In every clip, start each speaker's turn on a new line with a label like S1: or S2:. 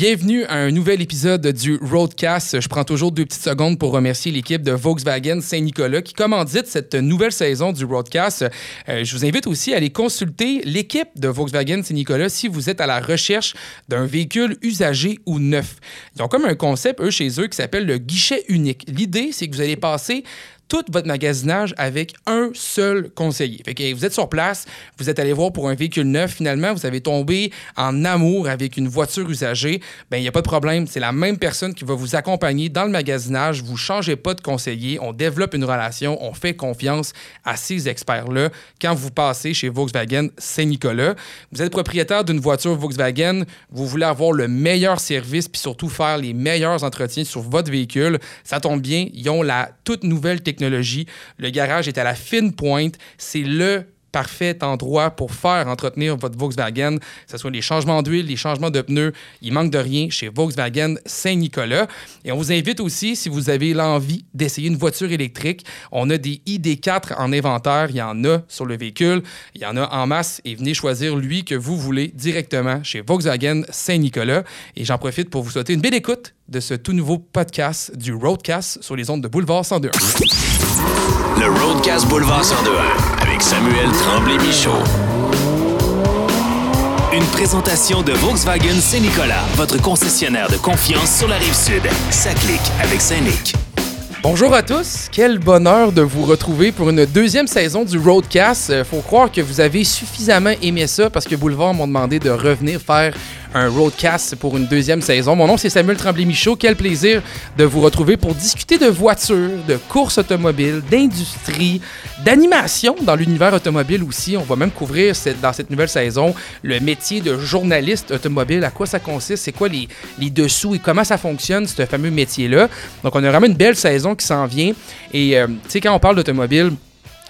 S1: Bienvenue à un nouvel épisode du Roadcast. Je prends toujours deux petites secondes pour remercier l'équipe de Volkswagen Saint-Nicolas qui commandite cette nouvelle saison du Roadcast. Euh, je vous invite aussi à aller consulter l'équipe de Volkswagen Saint-Nicolas si vous êtes à la recherche d'un véhicule usagé ou neuf. Ils ont comme un concept, eux, chez eux, qui s'appelle le guichet unique. L'idée, c'est que vous allez passer tout votre magasinage avec un seul conseiller. Vous êtes sur place, vous êtes allé voir pour un véhicule neuf, finalement, vous avez tombé en amour avec une voiture usagée, bien, il n'y a pas de problème. C'est la même personne qui va vous accompagner dans le magasinage. Vous ne changez pas de conseiller. On développe une relation. On fait confiance à ces experts-là quand vous passez chez Volkswagen Saint-Nicolas. Vous êtes propriétaire d'une voiture Volkswagen. Vous voulez avoir le meilleur service puis surtout faire les meilleurs entretiens sur votre véhicule. Ça tombe bien. Ils ont la toute nouvelle technologie le garage est à la fine pointe. C'est le parfait endroit pour faire entretenir votre Volkswagen, que ce soit les changements d'huile, les changements de pneus. Il manque de rien chez Volkswagen Saint-Nicolas. Et on vous invite aussi, si vous avez l'envie d'essayer une voiture électrique, on a des ID4 en inventaire. Il y en a sur le véhicule, il y en a en masse et venez choisir lui que vous voulez directement chez Volkswagen Saint-Nicolas. Et j'en profite pour vous souhaiter une belle écoute de ce tout nouveau podcast du Roadcast sur les ondes de Boulevard 102.
S2: Le Roadcast Boulevard 102 Samuel Tremblay-Michaud. Une présentation de Volkswagen Saint-Nicolas, votre concessionnaire de confiance sur la rive sud. Ça clique avec Saint-Nic.
S1: Bonjour à tous, quel bonheur de vous retrouver pour une deuxième saison du Roadcast. Euh, faut croire que vous avez suffisamment aimé ça parce que Boulevard m'ont demandé de revenir faire un roadcast pour une deuxième saison. Mon nom, c'est Samuel Tremblay-Michaud. Quel plaisir de vous retrouver pour discuter de voitures, de courses automobiles, d'industrie, d'animation dans l'univers automobile aussi. On va même couvrir dans cette nouvelle saison le métier de journaliste automobile, à quoi ça consiste, c'est quoi les, les dessous et comment ça fonctionne, ce fameux métier-là? Donc, on a vraiment une belle saison qui s'en vient. Et, euh, tu sais, quand on parle d'automobile,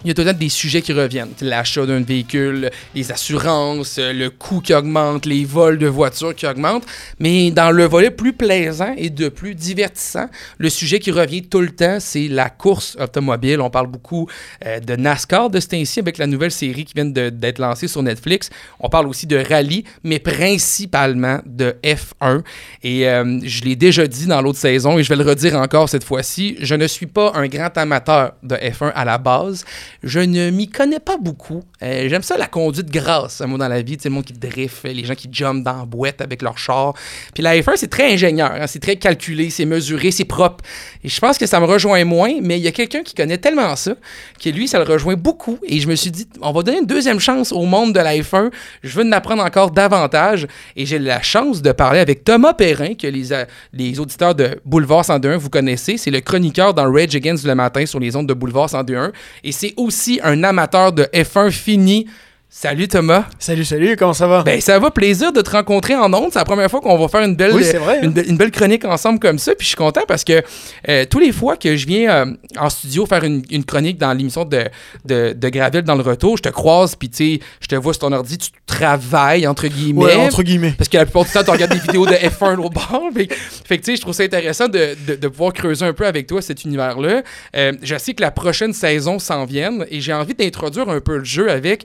S1: il y a tout le temps des sujets qui reviennent. L'achat d'un véhicule, les assurances, le coût qui augmente, les vols de voitures qui augmentent. Mais dans le volet plus plaisant et de plus divertissant, le sujet qui revient tout le temps, c'est la course automobile. On parle beaucoup euh, de NASCAR de ce temps-ci avec la nouvelle série qui vient d'être lancée sur Netflix. On parle aussi de rallye, mais principalement de F1. Et euh, je l'ai déjà dit dans l'autre saison et je vais le redire encore cette fois-ci, je ne suis pas un grand amateur de F1 à la base. Je ne m'y connais pas beaucoup. Euh, j'aime ça la conduite grasse, moi, dans la vie. Tu sais, le monde qui drift, les gens qui jumpent dans la boîte avec leur char. Puis la F1, c'est très ingénieur. Hein. c'est très calculé, c'est mesuré, c'est propre. Et je pense que ça me rejoint moins, mais il y a quelqu'un qui connaît tellement ça que lui, ça le rejoint beaucoup. Et je me suis dit, on va donner une deuxième chance au monde de la F1. Je veux en apprendre encore davantage. Et j'ai la chance de parler avec Thomas Perrin, que les, euh, les auditeurs de Boulevard 102 vous connaissez. C'est le chroniqueur dans Rage Against le matin sur les ondes de Boulevard 102 Et c'est aussi un amateur de F1 fini Salut Thomas.
S3: Salut, salut, comment ça va?
S1: Ben, ça va, plaisir de te rencontrer en ondes. C'est la première fois qu'on va faire une belle,
S3: hein.
S1: une, belle chronique ensemble comme ça. Puis je suis content parce que euh, tous les fois que je viens euh, en studio faire une, chronique dans l'émission de, de, de, Gravel dans le retour, je te croise, puis tu sais, je te vois sur ton ordi, tu travailles, entre guillemets.
S3: Ouais, entre guillemets.
S1: Parce que la plupart du temps, tu regardes des vidéos de F1 au bord. Fait, fait que tu sais, je trouve ça intéressant de, de, pouvoir creuser un peu avec toi cet univers-là. Euh, je sais que la prochaine saison s'en vienne et j'ai envie d'introduire un peu le jeu avec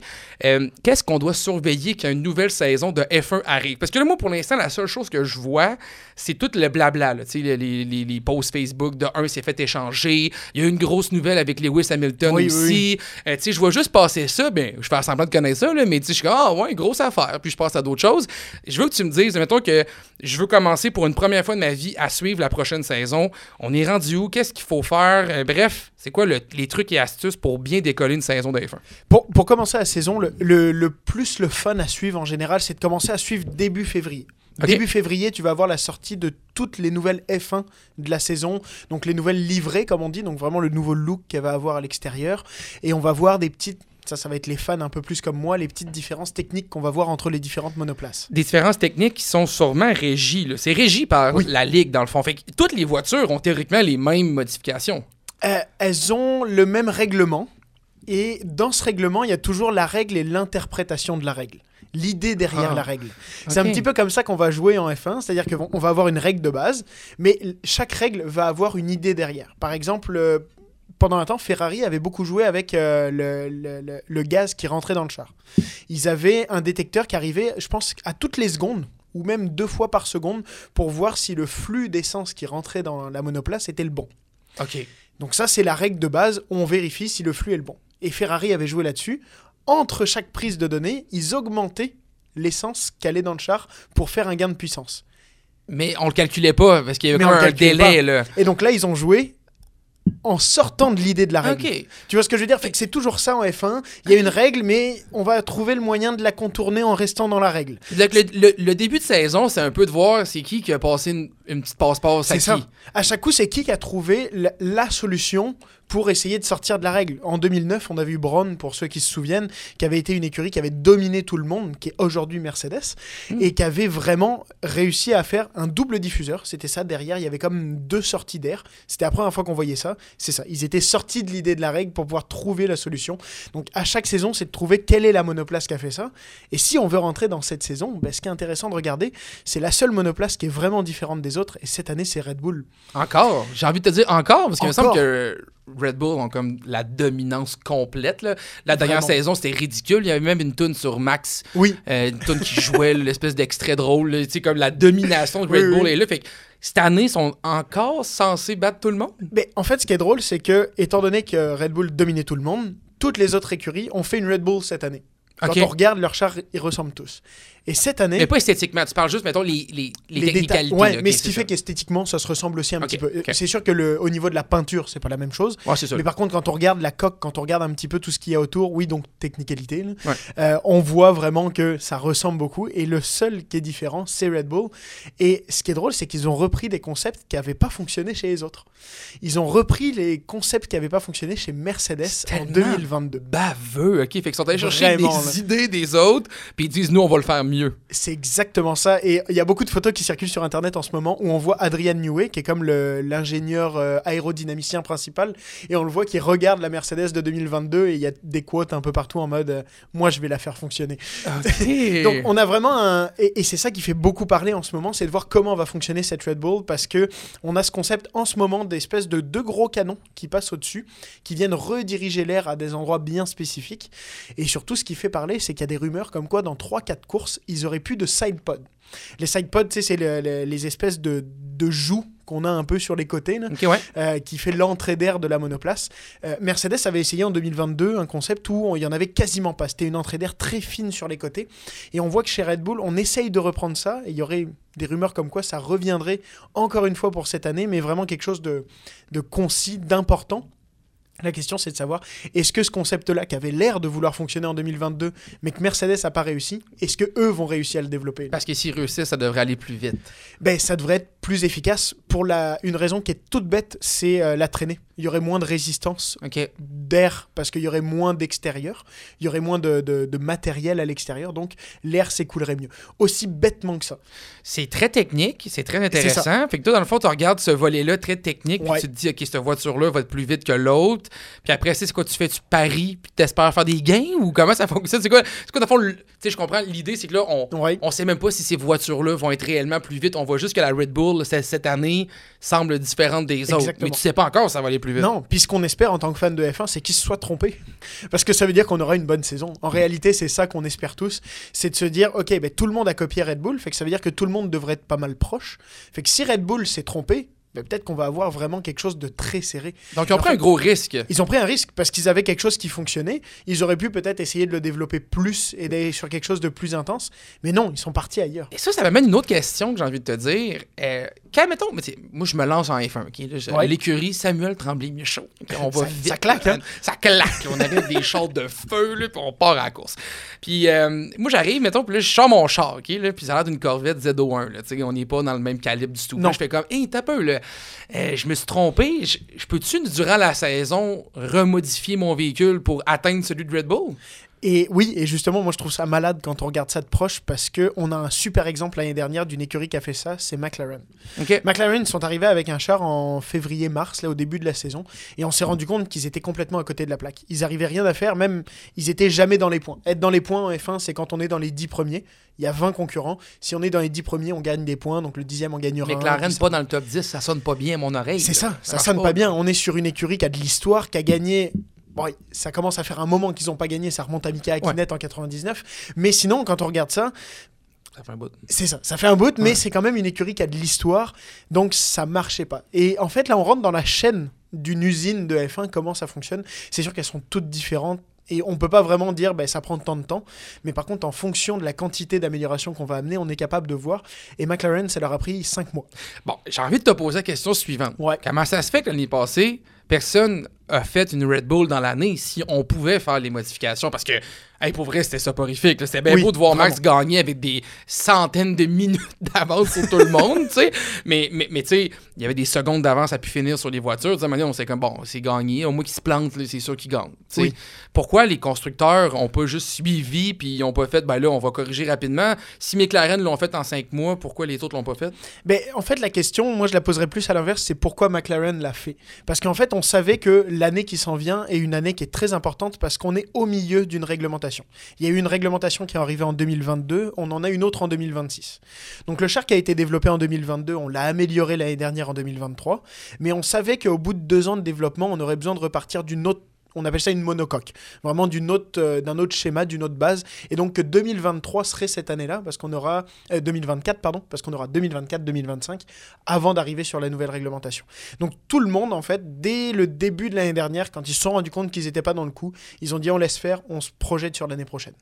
S1: qu'est-ce qu'on doit surveiller qu'une nouvelle saison de F1 arrive? Parce que là, moi, pour l'instant, la seule chose que je vois, c'est tout le blabla. Là, les, les, les, posts Facebook de un s'est fait échanger. Il y a une grosse nouvelle avec Lewis Hamilton aussi. Euh, je vois juste passer ça. Ben, je fais semblant de connaître ça, là, mais je suis comme, ah ouais, grosse affaire. Puis je passe à d'autres choses. Je veux que tu me dises, mettons que je veux commencer pour une première fois de ma vie à suivre la prochaine saison. On est rendu où? Qu'est-ce qu'il faut faire? Euh, bref, c'est quoi les trucs et astuces pour bien décoller une saison de F1?
S3: Pour, pour commencer la saison, le, le, le plus le fun à suivre en général, c'est de commencer à suivre début février. Début février, tu vas avoir la sortie de toutes les nouvelles F1 de la saison, donc les nouvelles livrées, comme on dit, donc vraiment le nouveau look qu'elle va avoir à l'extérieur. Et on va voir des petites ça, ça va être les fans un peu plus comme moi, les petites différences techniques qu'on va voir entre les différentes monoplaces.
S1: Des différences techniques qui sont sûrement régies. C'est régi par la Ligue, dans le fond. Fait toutes les voitures ont théoriquement les mêmes modifications.
S3: Euh, elles ont le même règlement. Et dans ce règlement, il y a toujours la règle et l'interprétation de la règle l'idée derrière ah. la règle. C'est un petit peu comme ça qu'on va jouer en F1, c'est-à-dire qu'on va avoir une règle de base, mais chaque règle va avoir une idée derrière. Par exemple, euh, pendant un temps, Ferrari avait beaucoup joué avec euh, le, gaz qui rentrait dans le char. Ils avaient un détecteur qui arrivait, je pense, à toutes les secondes ou même deux fois par seconde pour voir si le flux d'essence qui rentrait dans la monoplace était le bon.
S1: OK.
S3: Donc ça, c'est la règle de base, on vérifie si le flux est le bon. Et Ferrari avait joué là-dessus. Entre chaque prise de données, ils augmentaient l'essence qu'allait dans le char pour faire un gain de puissance.
S1: Mais on le calculait pas parce qu'il y avait
S3: Mais
S1: pas un délai,
S3: pas.
S1: là.
S3: Et donc là, ils ont joué en sortant de l'idée de la règle. Tu vois ce que je veux dire? Fait que c'est toujours ça en F1. Il y a une règle, mais on va trouver le moyen de la contourner en restant dans la règle.
S1: Donc, le, le- le début de saison, c'est un peu de voir c'est qui qui a passé une, une petite passe-passe à
S3: C'est
S1: qui.
S3: ça. À chaque coup, c'est qui qui a trouvé la, la solution pour essayer de sortir de la règle. En 2009, on avait eu Braun, pour ceux qui se souviennent, qui avait été une écurie qui avait dominé tout le monde, qui est aujourd'hui Mercedes, et qui avait vraiment réussi à faire un double diffuseur. C'était ça, derrière, il y avait comme deux sorties d'air. C'était la première fois qu'on voyait ça. C'est ça. Ils étaient sortis de l'idée de la règle pour pouvoir trouver la solution. Donc à chaque saison, c'est de trouver quelle est la monoplace qui a fait ça. Et si on veut rentrer dans cette saison, ben, ce qui est intéressant de regarder, c'est la seule monoplace qui est vraiment différente des autres. Et cette année, c'est Red Bull.
S1: Encore? J'ai envie de te dire encore, parce qu'il me semble que Red Bull ont comme la dominance complète. là. La dernière
S3: Vraiment.
S1: saison, c'était ridicule. Il y avait même une tune sur Max,
S3: Oui.
S1: euh, une tune qui jouait l'espèce d'extrait drôle. Tu sais, comme la domination de
S3: Oui,
S1: Red Bull
S3: oui.
S1: est là. Fait que cette année, ils sont encore censés battre tout le monde.
S3: Mais en fait, ce qui est drôle, c'est que, étant donné que Red Bull dominait tout le monde, toutes les autres écuries ont fait une Red Bull cette année. Quand on regarde leurs chars, ils ressemblent tous. Et cette année,
S1: Mais pas esthétiquement. Tu parles juste, mettons, les, les, les, technicalités.
S3: Ouais,
S1: là.
S3: mais ce qui fait qu'esthétiquement, ça se ressemble aussi un petit peu. C'est sûr que le, au niveau de la peinture, c'est pas la même chose.
S1: Ouais.
S3: Mais par contre, quand on regarde la coque, quand on regarde un petit peu tout ce qu'il y a autour, oui, donc technicalité, là,
S1: Ouais.
S3: euh, on voit vraiment que ça ressemble beaucoup. Et le seul qui est différent, c'est Red Bull. Et ce qui est drôle, c'est qu'ils ont repris des concepts qui n'avaient pas fonctionné chez les autres. Ils ont repris les concepts qui n'avaient pas fonctionné chez Mercedes en
S1: tellement
S3: 2022.
S1: Baveux, ok? Fait qu'ils sont allés chercher des idées des autres, puis ils disent, nous, on va le faire mieux.
S3: C'est exactement ça. Et il y a beaucoup de photos qui circulent sur Internet en ce moment où on voit Adrian Newey, qui est comme l'ingénieur euh, aérodynamicien principal, et on le voit qui regarde la Mercedes de 2022 et il y a des quotes un peu partout en mode euh, Moi, je vais la faire fonctionner. Donc on a vraiment un... Et, et c'est ça qui fait beaucoup parler en ce moment, c'est de voir comment va fonctionner cette Red Bull, parce que on a ce concept en ce moment d'espèces de deux gros canons qui passent au-dessus, qui viennent rediriger l'air à des endroits bien spécifiques. Et surtout, ce qui fait parler, c'est qu'il y a des rumeurs comme quoi dans 3-4 courses, ils auraient plus de side pod. Les side pods, tu sais, c'est le- le- les espèces de, de joues qu'on a un peu sur les côtés, là,
S1: Ok, ouais.
S3: euh, qui fait l'entrée d'air de la monoplace. Euh, Mercedes avait essayé en 2022 un concept où il y en avait quasiment pas. C'était une entrée d'air très fine sur les côtés. Et on voit que chez Red Bull, on essaye de reprendre ça. Et il y aurait des rumeurs comme quoi ça reviendrait encore une fois pour cette année, mais vraiment quelque chose de, de concis, d'important. La question, c'est de savoir, est-ce que ce concept-là, qui avait l'air de vouloir fonctionner en 2022, mais que Mercedes n'a pas réussi, est-ce que eux vont réussir à le développer?
S1: Parce que s'ils réussissent, ça devrait aller plus vite.
S3: ben, ça devrait être plus efficace pour la, une raison qui est toute bête, c'est euh, la traînée. Il y aurait moins de résistance d'air parce qu'il y aurait moins d'extérieur, il y aurait moins de, de- de matériel à l'extérieur, donc l'air s'écoulerait mieux. Aussi bêtement que ça.
S1: C'est très technique, c'est très intéressant. Fait que toi, dans le fond, tu regardes ce volet-là très technique, puis tu te dis, OK, cette voiture-là va être plus vite que l'autre. Puis après, c'est quoi, tu fais, tu paries, puis tu espères faire des gains, ou comment ça fonctionne? C'est quoi, c'est quoi dans le fond, tu sais, je comprends, l'idée, c'est que là, on,
S3: Ouais.
S1: on sait même pas si ces voitures-là vont être réellement plus vite. On voit juste que la Red Bull, cette année, semble différente des autres. Mais tu sais pas encore si ça va aller plus vite.
S3: Non, puis ce qu'on espère en tant que fan de F1, c'est qu'ils se soient trompés. Parce que ça veut dire qu'on aura une bonne saison. En réalité, c'est ça qu'on espère tous. C'est de se dire, ok, ben, tout le monde a copié Red Bull, fait que ça veut dire que tout le monde devrait être pas mal proche. Fait que si Red Bull s'est trompé, ben, peut-être qu'on va avoir vraiment quelque chose de très serré.
S1: Donc, ils ont
S3: En
S1: pris
S3: fait-
S1: un gros risque.
S3: Ils ont pris un risque parce qu'ils avaient quelque chose qui fonctionnait. Ils auraient pu peut-être essayer de le développer plus et d'aller sur quelque chose de plus intense. Mais non, ils sont partis ailleurs.
S1: Et ça, ça m'amène une autre question que j'ai envie de te dire. Euh, quand, mettons, mais moi, je me lance en F1. ok, là, je-
S3: Ouais.
S1: L'écurie Samuel Tremblay-Michaud. On va
S3: Ça-
S1: vite,
S3: ça claque, hein?
S1: Ça claque. On arrive des chars de feu, là, puis on part à la course. Puis euh, moi, j'arrive, mettons, puis là, je sors mon char, OK, là, puis ça a l'air d'une Corvette ZO1. Là, tu sais, on n'est pas dans le même calibre du tout.
S3: Non.
S1: là, je fais comme, hé, t'as peu, là. Euh, je me suis trompé. Je peux-tu, durant la saison, remodifier mon véhicule pour atteindre celui de Red Bull?
S3: Et oui, et justement, moi je trouve ça malade quand on regarde ça de proche parce que on a un super exemple l'année dernière d'une écurie qui a fait ça, c'est McLaren. McLaren sont arrivés avec un char en février-mars, là au début de la saison, et on s'est rendu compte qu'ils étaient complètement à côté de la plaque. Ils arrivaient rien à faire, même ils étaient jamais dans les points. Être dans les points en F1, c'est quand on est dans les 10 premiers. Il y a 20 concurrents. Si on est dans les 10 premiers, on gagne des points, donc le dixième on gagnera
S1: McLaren, pas dans le top 10, ça sonne pas bien à mon oreille.
S3: C'est ça, ça
S1: marche
S3: sonne pas bien. On est sur une écurie qui a de l'histoire, qui a gagné. Bon, ça commence à faire un moment qu'ils n'ont pas gagné, ça remonte à Mika Hakkinen en 99. Mais sinon, quand on regarde ça,
S1: Ça fait un bout.
S3: C'est ça, ça fait un bout, mais
S1: Ouais.
S3: c'est quand même une écurie qui a de l'histoire, donc ça marchait pas. Et en fait, là, on rentre dans la chaîne d'une usine de F1, comment ça fonctionne. C'est sûr qu'elles sont toutes différentes. Et on peut pas vraiment dire ben, ça prend tant de temps, mais par contre en fonction de la quantité d'amélioration qu'on va amener, on est capable de voir. Et McLaren, ça leur a pris 5 mois.
S1: Bon, j'ai envie de te poser la question suivante.
S3: Ouais.
S1: Comment ça se fait que l'année passée, personne a fait une Red Bull dans l'année si on pouvait faire les modifications? Parce que, hey, pour vrai, c'était soporifique. C'était bien
S3: Oui,
S1: beau de voir Max
S3: vraiment.
S1: gagner avec des centaines de minutes d'avance sur tout le monde, tu sais. Mais, mais, mais tu sais, il y avait des secondes d'avance à pu finir sur les voitures. Tu sais, on s'est comme, bon, c'est gagné. Au moins qu'il se plante, là, c'est sûr qu'il gagne. tu sais.
S3: Oui.
S1: Pourquoi les constructeurs ont pas juste suivi puis ils ont pas fait, ben là, on va corriger rapidement? Si McLaren l'ont fait en cinq mois, pourquoi les autres l'ont pas fait?
S3: Ben, en fait, la question, moi je la poserais plus à l'inverse, c'est pourquoi McLaren l'a fait? Parce qu'en fait, on savait que l'année qui s'en vient est une année qui est très importante parce qu'on est au milieu d'une réglementation. Il y a eu une réglementation qui est arrivée en 2022, on en a une autre en 2026. Donc le char qui a été développé en 2022, on l'a amélioré l'année dernière en 2023, mais on savait qu'au bout de deux ans de développement, on aurait besoin de repartir d'une autre on appelle ça une monocoque, vraiment d'une autre, euh, d'un autre schéma, d'une autre base, et donc que 2023 serait cette année-là, parce qu'on aura euh, 2024 pardon, parce qu'on aura 2024-2025 avant d'arriver sur la nouvelle réglementation. Donc tout le monde en fait, dès le début de l'année dernière, quand ils se sont rendus compte qu'ils n'étaient pas dans le coup, ils ont dit on laisse faire, on se projette sur l'année prochaine,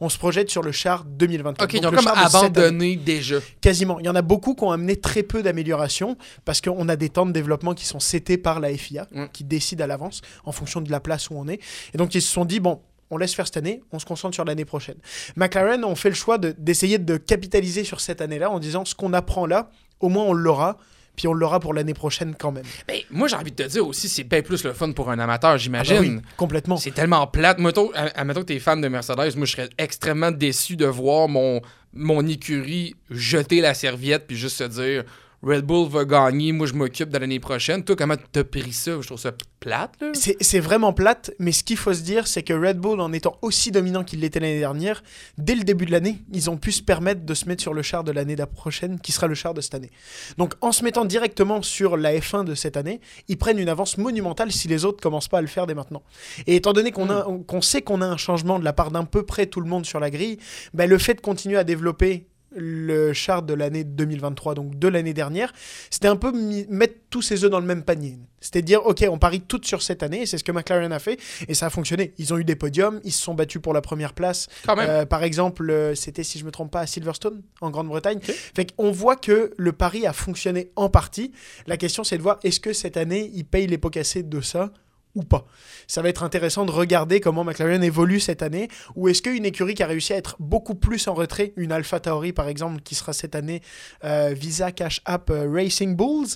S3: on se projette sur le char 2024.
S1: Ok,
S3: Donc, le
S1: comme
S3: char année.
S1: abandonné déjà.
S3: Quasiment. Il y en a beaucoup qui ont amené très peu d'améliorations parce qu'on a des temps de développement qui sont setés par la FIA,
S1: Mm.
S3: qui décide à l'avance en fonction de la place où on est. Et donc ils se sont dit, bon, on laisse faire cette année, on se concentre sur l'année prochaine. McLaren ont fait le choix de- d'essayer de, capitaliser sur cette année-là en disant, ce qu'on apprend là, au moins on l'aura, puis on l'aura pour l'année prochaine quand même.
S1: Ben, moi, j'ai envie de te dire aussi, c'est bien plus le fun pour un amateur,
S3: Ah bah
S1: j'imagine.
S3: oui, complètement.
S1: C'est tellement plate. Mettons, admettons que t'es fan de Mercedes, moi, je serais extrêmement déçu de voir mon, mon écurie jeter la serviette puis juste se dire Red Bull va gagner, moi, je m'occupe de l'année prochaine. Toi, comment t'as pris ça? Je trouve ça plate, là.
S3: C'est c'est vraiment plate, mais ce qu'il faut se dire, c'est que Red Bull, en étant aussi dominant qu'il l'était l'année dernière, dès le début de l'année, ils ont pu se permettre de se mettre sur le char de l'année d'après prochaine, qui sera le char de cette année. Donc en se mettant directement sur la F1 de cette année, ils prennent une avance monumentale si les autres commencent pas à le faire dès maintenant. Et étant donné qu'on a- qu'on sait qu'on a un changement de la part d'un peu près tout le monde sur la grille, ben, le fait de continuer à développer le char de l'année 2023, donc de l'année dernière, c'était un peu mettre tous ses œufs dans le même panier. C'était dire, ok, on parie toutes sur cette année, et c'est ce que McLaren a fait, et ça a fonctionné. Ils ont eu des podiums, ils se sont battus pour la première place.
S1: Quand même.
S3: Euh, par exemple, euh, c'était, si je me trompe pas, à Silverstone, en Grande-Bretagne. Fait qu'on voit que le pari a fonctionné en partie. La question, c'est de voir, est-ce que cette année, ils payent les pots cassés de ça ou pas. Ça va être intéressant de regarder comment McLaren évolue cette année, ou est-ce qu'une écurie qui a réussi à être beaucoup plus en retrait, une Alpha Tauri par exemple, qui sera cette année euh, Visa Cash App euh, Racing Bulls,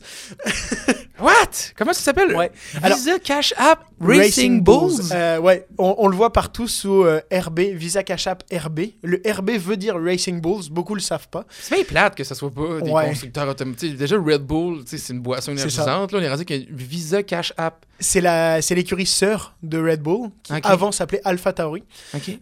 S1: What? Comment ça s'appelle?
S3: Ouais. Alors-
S1: Visa Cash App Racing, Bulls.
S3: Euh, ouais, on, on le voit partout sous RB, Visa Cash App RB. Le RB veut dire Racing Bulls, beaucoup le savent pas.
S1: C'est bien plate que ça soit pas des
S3: Ouais.
S1: constructeurs automatiques. Déjà, Red Bull, c'est une boisson énergisante. Là, on est rendu qu'il y a Visa Cash App.
S3: C'est la, c'est l'écurie sœur de Red Bull, qui
S1: Ok.
S3: avant s'appelait Alpha Tauri,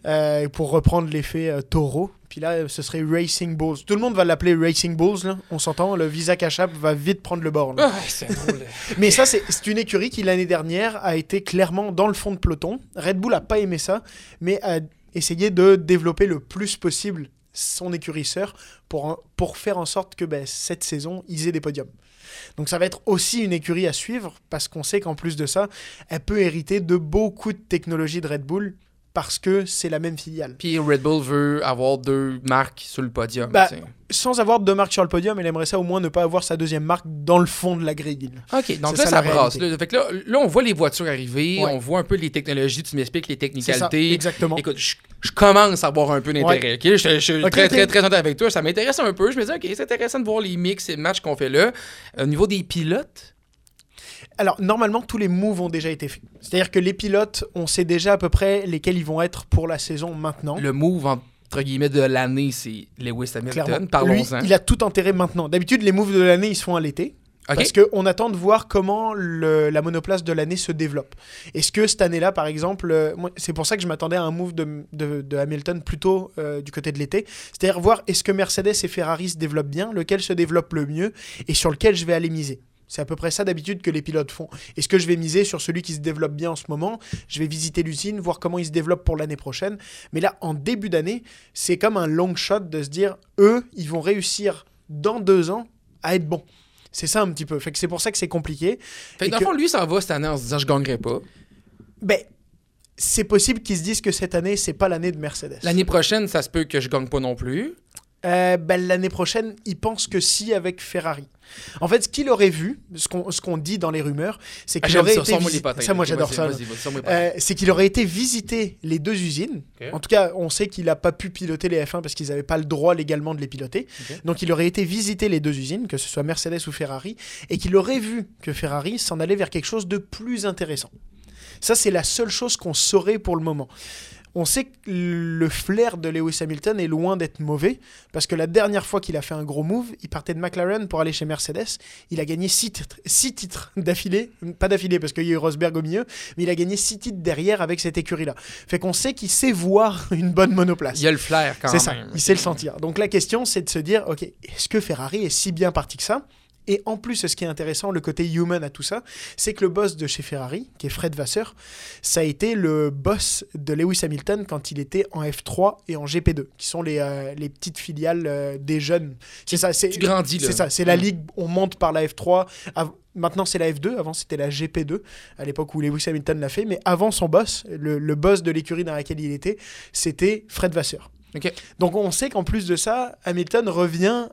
S3: euh, pour reprendre l'effet euh, taureau. Puis là, ce serait Racing Bulls. Tout le monde va l'appeler Racing Bulls, là. on s'entend. Le Visa Cash App va vite prendre le bord.
S1: Ah, drôle.
S3: Mais ça, c'est une écurie qui, l'année dernière, a été clairement dans le fond de peloton. Red Bull a pas aimé ça, mais a essayé de développer le plus possible son écurie sœur pour, pour faire en sorte que ben, cette saison, ils aient des podiums. Donc ça va être aussi une écurie à suivre, parce qu'on sait qu'en plus de ça, elle peut hériter de beaucoup de technologies de Red Bull, parce que c'est la même filiale.
S1: Puis Red Bull veut avoir deux marques sur le podium.
S3: Bah. Sans avoir deux marques sur le podium, elle aimerait ça au moins ne pas avoir sa deuxième marque dans le fond de la grille.
S1: OK, donc là,
S3: ça,
S1: ça, brasse. Là. Fait que là, là, on voit les voitures arriver,
S3: Ouais.
S1: on voit un peu les technologies, tu m'expliques les
S3: ça,
S1: technicalités.
S3: exactement.
S1: Écoute, je, je commence à avoir un peu d'intérêt. ok? Je, je suis très, très, très honnête avec toi. Ça m'intéresse un peu. Je me dis, OK, c'est intéressant de voir les mix et matchs qu'on fait là. Au niveau des pilotes,
S3: Alors, normalement, tous les moves ont déjà été faits. C'est-à-dire que les pilotes, on sait déjà à peu près lesquels ils vont être pour la saison maintenant.
S1: le move, entre guillemets, de l'année, c'est Lewis Hamilton. Parlons-en.
S3: il a tout intérêt maintenant. D'habitude, les moves de l'année, ils se font à l'été.
S1: OK.
S3: Parce qu'on attend de voir comment le- la monoplace de l'année se développe. Est-ce que cette année-là, par exemple, euh, c'est pour ça que je m'attendais à un move de, de- de Hamilton plutôt euh, du côté de l'été. C'est-à-dire voir est-ce que Mercedes et Ferrari se développent bien, lequel se développe le mieux et sur lequel je vais aller miser? C'est à peu près ça d'habitude que les pilotes font. Est-ce que je vais miser sur celui qui se développe bien en ce moment Je vais visiter l'usine, voir comment il se développe pour l'année prochaine. Mais là, en début d'année, c'est comme un long shot de se dire, eux, ils vont réussir dans deux ans à être bons. C'est ça un petit peu. Fait que c'est pour ça que c'est compliqué.
S1: Fait
S3: Et
S1: que dans le
S3: que-
S1: fond, lui, ça va cette année en se disant je gagnerai pas.
S3: Ben, c'est possible qu'ils se disent que cette année, c'est pas l'année de Mercedes.
S1: L'année prochaine, ça se peut que je gagne pas non plus.
S3: Euh, ben, l'année prochaine, ils pensent que si avec Ferrari. En fait, ce qu'il aurait vu, ce qu'on dit dans les rumeurs, c'est
S1: Ah,
S3: qu'il aurait été
S1: sors-moi les
S3: visi-
S1: patins,
S3: ça, moi j'adore ça. Euh, c'est qu'il aurait été visiter les deux usines. En tout cas, on sait qu'il n'a pas pu piloter les F1 parce qu'ils n'avaient pas le droit légalement de les piloter. Donc il aurait été visiter les deux usines, que ce soit Mercedes ou Ferrari, et qu'il aurait vu que Ferrari s'en allait vers quelque chose de plus intéressant. Ça, c'est la seule chose qu'on saurait pour le moment. On sait que le flair de Lewis Hamilton est loin d'être mauvais, parce que la dernière fois qu'il a fait un gros move, il partait de McLaren pour aller chez Mercedes. Il a gagné 6 titres, six titres d'affilée, pas d'affilée parce qu'il y a eu Rosberg au milieu, mais il a gagné 6 titres derrière avec cette écurie-là. Fait qu'on sait qu'il sait voir une bonne monoplace.
S1: Il y a le flair quand
S3: C'est
S1: même.
S3: ça, il sait le sentir. Donc la question, c'est de se dire, ok, est-ce que Ferrari est si bien parti que ça? Et en plus, ce qui est intéressant, le côté human à tout ça, c'est que le boss de chez Ferrari, qui est Fred Vasseur, ça a été le boss de Lewis Hamilton quand il était en F3 et en GP2, qui sont les, euh, les petites filiales euh, des jeunes. C'est ça, c'est
S1: grandis,
S3: c'est ça, c'est la ligue, on monte par la F3. Av- Maintenant, c'est la F2. Avant, c'était la GP2, à l'époque où Lewis Hamilton l'a fait. Mais avant son boss, le, le boss de l'écurie dans laquelle il était, c'était Fred Vasseur. Donc, on sait qu'en plus de ça, Hamilton revient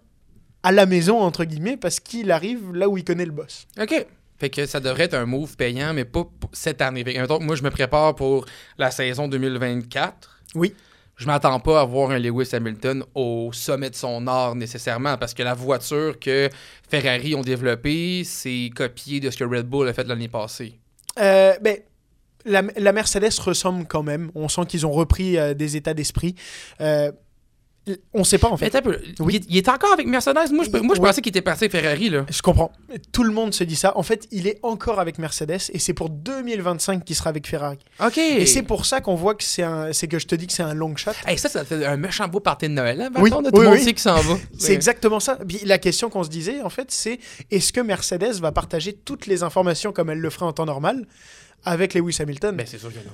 S3: à la maison, entre guillemets, parce qu'il arrive là où il connaît le boss.
S1: OK. Fait que ça devrait être un move payant, mais pas cette année. Fait que, mettons moi, je me prépare pour la saison 2024.
S3: Oui.
S1: Je m'attends pas à voir un Lewis Hamilton au sommet de son art nécessairement, parce que la voiture que Ferrari ont développée, c'est copié de ce que Red Bull a fait l'année passée.
S3: Euh, ben, la, la Mercedes ressemble quand même. On sent qu'ils ont repris euh, des états d'esprit. Euh, on sait pas, en fait.
S1: peu,
S3: Oui.
S1: il, il est encore avec Mercedes? Moi, je, moi, je
S3: Ouais.
S1: pensais qu'il était passé Ferrari, là.
S3: Je comprends. Tout le monde se dit ça. En fait, il est encore avec Mercedes et c'est pour 2025 qu'il sera avec Ferrari.
S1: OK.
S3: Et c'est pour ça qu'on voit que c'est un, c'est que je te dis que c'est un long shot.
S1: Hey, ça, ça fait un méchant beau party de Noël, hein,
S3: Oui,
S1: tout le monde
S3: oui.
S1: sait qu'il s'en va.
S3: C'est exactement ça. Puis la question qu'on se disait, en fait, c'est est-ce que Mercedes va partager toutes les informations comme elle le ferait en temps normal avec Lewis Hamilton?
S1: Ben, c'est sûr que non.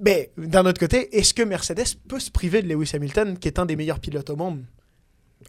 S3: Mais d'un autre côté, est-ce que Mercedes peut se priver de Lewis Hamilton, qui est un des meilleurs pilotes au monde?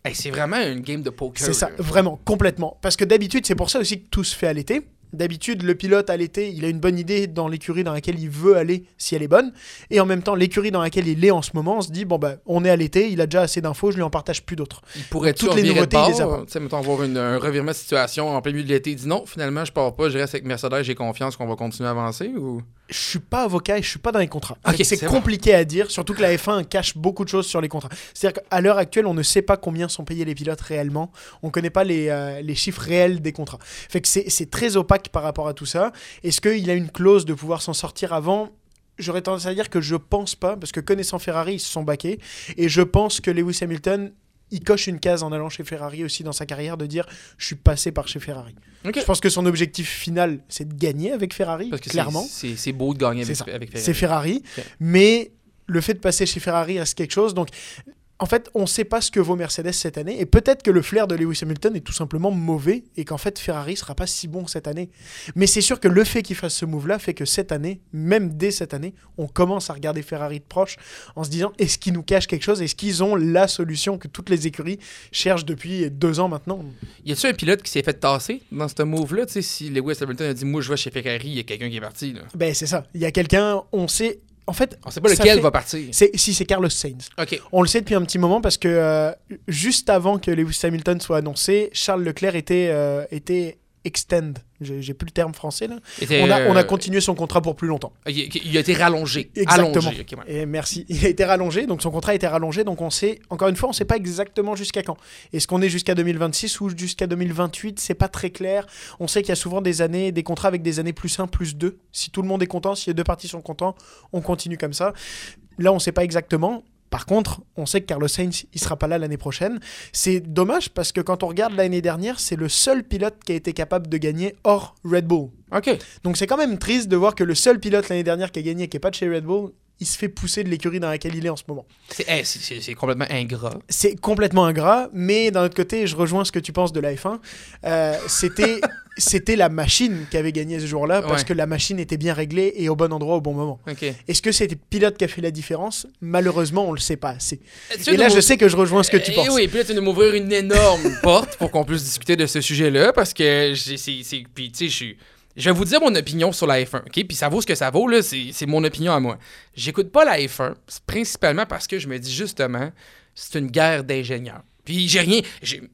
S1: Hey, c'est vraiment une game de poker.
S3: C'est ça, vraiment, complètement. Parce que d'habitude, c'est pour ça aussi que tout se fait à l'été. D'habitude, le pilote à l'été, il a une bonne idée dans l'écurie dans laquelle il veut aller, si elle est bonne. Et en même temps, l'écurie dans laquelle il est en ce moment, on se dit, bon, bah, on est à l'été, il a déjà assez d'infos, je lui en partage plus d'autres.
S1: Il pourrait
S3: Toutes les nouveautés, il les a
S1: Tu sais, mettons, avoir une- un revirement de situation en plein milieu de l'été. Il dit non, finalement, je pars pas, je reste avec Mercedes, j'ai confiance qu'on va continuer à avancer ou?
S3: Je suis pas avocat et je suis pas dans les contrats. C'est
S1: bon.
S3: compliqué à dire, surtout que la F1 cache beaucoup de choses sur les contrats. C'est-à-dire qu'à l'heure actuelle, on ne sait pas combien sont payés les pilotes réellement. On connaît pas les, euh, les chiffres réels des contrats. Fait que c'est c'est très opaque par rapport à tout ça. Est-ce qu'il a une clause de pouvoir s'en sortir avant? J'aurais tendance à dire que je pense pas, parce que connaissant Ferrari, ils se sont baqués. Et je pense que Lewis Hamilton, il coche une case en allant chez Ferrari aussi dans sa carrière de dire je suis passé par chez Ferrari. Je pense que son objectif final, c'est de gagner avec Ferrari,
S1: Parce que c'est-
S3: clairement.
S1: c'est beau de gagner avec, Ferrari.
S3: C'est Ferrari. Mais le fait de passer chez Ferrari reste quelque chose. Donc, en fait, on ne sait pas ce que vaut Mercedes cette année. Et peut-être que le flair de Lewis Hamilton est tout simplement mauvais et qu'en fait, Ferrari sera pas si bon cette année. Mais c'est sûr que le fait qu'il fasse ce move-là fait que cette année, même dès cette année, on commence à regarder Ferrari de proche en se disant est-ce qu'ils nous cachent quelque chose? Est-ce qu'ils ont la solution que toutes les écuries cherchent depuis deux ans maintenant?
S1: Y a-tu un pilote qui s'est fait tasser dans ce move-là si Lewis Hamilton a dit moi je vais chez Ferrari, il y a quelqu'un qui est parti. Là?
S3: Ben, c'est ça. Il y a quelqu'un, on sait. En fait,
S1: On sait pas lequel
S3: fait-
S1: va partir.
S3: Si, c'est Carlos Sainz. On le sait depuis un petit moment parce que euh, juste avant que Lewis Hamilton soit annoncé, Charles Leclerc était, euh, était extend. J'ai plus le terme français là. On a, on a
S1: euh,
S3: continué son contrat pour plus longtemps.
S1: Il, a été rallongé.
S3: Exactement.
S1: Allongé. ok, ouais.
S3: Et merci. Il a été rallongé, donc son contrat a été rallongé. Donc on sait, encore une fois, on sait pas exactement jusqu'à quand. Est-ce qu'on est jusqu'à 2026 ou jusqu'à 2028 C'est pas très clair. On sait qu'il y a souvent des années, des contrats avec des années plus 1, plus 2. Si tout le monde est content, si les deux parties sont contents, on continue comme ça. Là, on sait pas exactement. Par contre, on sait que Carlos Sainz, il sera pas là l'année prochaine. C'est dommage parce que quand on regarde l'année dernière, c'est le seul pilote qui a été capable de gagner hors Red Bull.
S1: Ok.
S3: Donc c'est quand même triste de voir que le seul pilote l'année dernière qui a gagné, qui est pas de chez Red Bull, il se fait pousser de l'écurie dans laquelle il est en ce moment.
S1: C'est eh, complètement ingrat.
S3: C'est complètement ingrat, mais d'un autre côté, je rejoins ce que tu penses de la F1. Euh, c'était, c'était la machine qui avait gagné ce jour-là parce
S1: Ouais.
S3: que la machine était bien réglée et au bon endroit au bon moment. Est-ce que c'était le pilote qui a fait la différence? Malheureusement, on le sait pas assez.
S1: Tu
S3: Et là, je sais que je rejoins ce que tu
S1: Eh
S3: penses.
S1: oui, puis là, tu m'ouvrir une énorme porte pour qu'on puisse discuter de ce sujet-là, parce que j'ai- Puis, tu sais, je suis. Je vais vous dire mon opinion sur la F1, OK? Puis ça vaut ce que ça vaut, là, c'est mon opinion à moi. J'écoute pas la F1, c'est principalement parce que je me dis justement, c'est une guerre d'ingénieurs. Puis j'ai rien.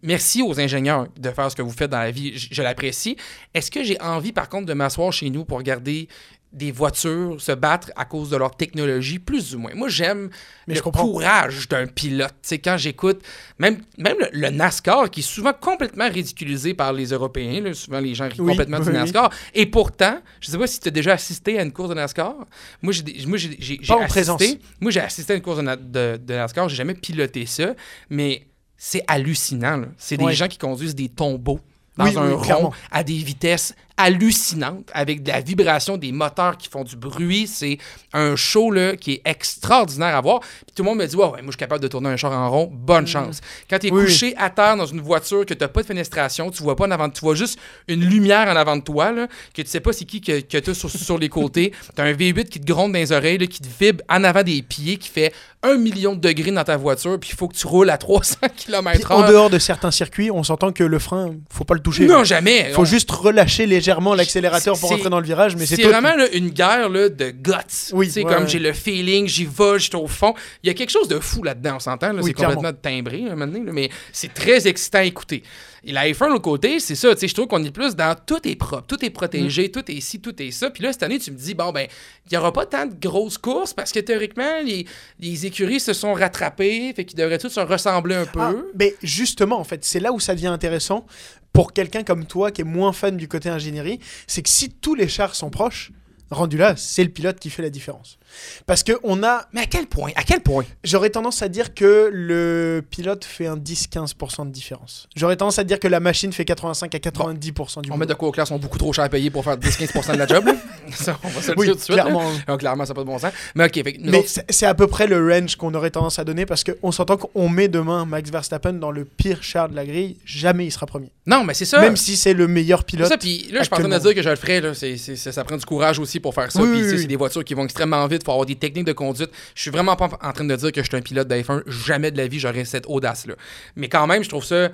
S1: Merci aux ingénieurs de faire ce que vous faites dans la vie, je l'apprécie. Est-ce que j'ai envie, par contre, de m'asseoir chez nous pour regarder des voitures se battre à cause de leur technologie, plus ou moins? Moi, j'aime le courage d'un pilote. Quand j'écoute, même, même le, le NASCAR, qui est souvent complètement ridiculisé par les Européens, là, souvent les gens rient
S3: Oui,
S1: complètement du
S3: oui.
S1: NASCAR. Et pourtant, je sais pas si tu as déjà assisté à une course de NASCAR. Moi, j'ai assisté.
S3: présence.
S1: Moi, j'ai assisté à une course de, de- de NASCAR. J'ai jamais piloté ça, mais c'est hallucinant. C'est des gens qui conduisent des tombeaux dans
S3: Oui,
S1: un
S3: oui,
S1: rond
S3: clairement.
S1: à des vitesses hallucinantes avec de la vibration des moteurs qui font du bruit. C'est un show là, qui est extraordinaire à voir. Puis tout le monde me dit ouais, ouais, moi je suis capable de tourner un char en rond. Bonne chance. Quand tu es
S3: Mm. Oui,
S1: couché à terre dans une voiture, que tu pas de fenestration, tu vois pas en avant, tu vois juste une lumière en avant de toi, là, que tu sais pas c'est qui que, que tu as sur, sur les côtés. Tu as un V8 qui te gronde dans les oreilles, là, qui te vibre en avant des pieds, qui fait un million de degrés dans ta voiture, puis il faut que tu roules à 300
S3: Puis
S1: km/h.
S3: en dehors de certains circuits, on s'entend que le frein, faut pas le toucher.
S1: Non, jamais.
S3: Il faut
S1: On-
S3: juste relâcher légèrement l'accélérateur pour rentrer dans le virage, mais c'est
S1: c'est vraiment là, une guerre là, de guts.
S3: Oui, ouais,
S1: comme j'ai le feeling, j'y vais, j'étais au fond. Il y a quelque chose de fou là-dedans, on s'entend. là,
S3: Oui,
S1: c'est complètement timbré, là, maintenant, mais c'est très excitant à écouter. Et la F1, de l'autre côté, c'est ça. tu sais, Je trouve qu'on est plus dans tout est propre, tout est protégé,
S3: Mm.
S1: tout est ci, tout est ça. Puis là, cette année, tu me dis, bon, ben, il n'y aura pas tant de grosses courses parce que théoriquement, les, les écuries se sont rattrapées, fait qu'ils devraient tous se ressembler un peu.
S3: Ah, mais justement, en fait, c'est là où ça devient intéressant pour quelqu'un comme toi qui est moins fan du côté ingénierie, c'est que si tous les chars sont proches, rendu là, c'est le pilote qui fait la différence. Parce que on a,
S1: Mais à quel point? À quel point?
S3: j'aurais tendance à dire que le pilote fait un 10-15% de différence. J'aurais tendance à dire que la machine fait 85 à 90% du
S1: On met de quoi aux classes sont beaucoup trop cher à payer pour faire 10-15% de la job. Ça, on va se le
S3: Oui,
S1: dire tout de suite. là.
S3: clairement.
S1: Clairement, ça n'a pas de bon sens. Mais ok, fait que nous
S3: Mais
S1: autres-
S3: c'est à peu près le range qu'on aurait tendance à donner parce qu'on s'entend qu'on met demain Max Verstappen dans le pire char de la grille, jamais il sera premier.
S1: Non, mais c'est ça.
S3: Même si c'est le meilleur
S1: C'est
S3: pilote.
S1: ça, puis là, je suis en train de dire que je le ferais. Là. C'est, c'est- ça, ça prend du courage aussi pour faire ça.
S3: Oui,
S1: Puis,
S3: oui.
S1: c'est des voitures qui vont extrêmement vite. Il faut avoir des techniques de conduite. Je suis vraiment pas en train de dire que je suis un pilote d'F1. Jamais de la vie, j'aurais cette audace-là. Mais quand même, je trouve ça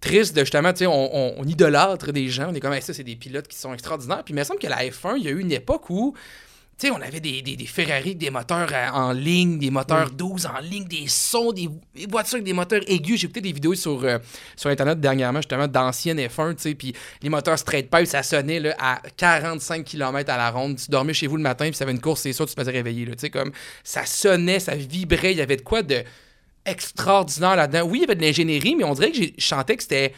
S1: triste de justement, tu sais, on, idolâtre des gens. On est comme, ça, c'est des pilotes qui sont extraordinaires. Puis il me semble que la F1, il y a eu une époque où. Tu sais, on avait des, des, des Ferrari, des moteurs euh, en ligne, des moteurs 12 en ligne, des sons, des, des voitures avec des moteurs aigus. J'ai écouté des vidéos sur, euh, sur Internet dernièrement, justement, d'anciennes F1, tu sais, puis les moteurs straight pipe, ça sonnait là, à 45 km à la ronde. Tu dormais chez vous le matin, puis ça avait une course, c'est sûr, tu te faisais réveiller, là, tu sais, comme ça sonnait, ça vibrait, il y avait de quoi de extraordinaire là-dedans. Oui, il y avait de l'ingénierie, mais on dirait que j'ai- je sentais que c'était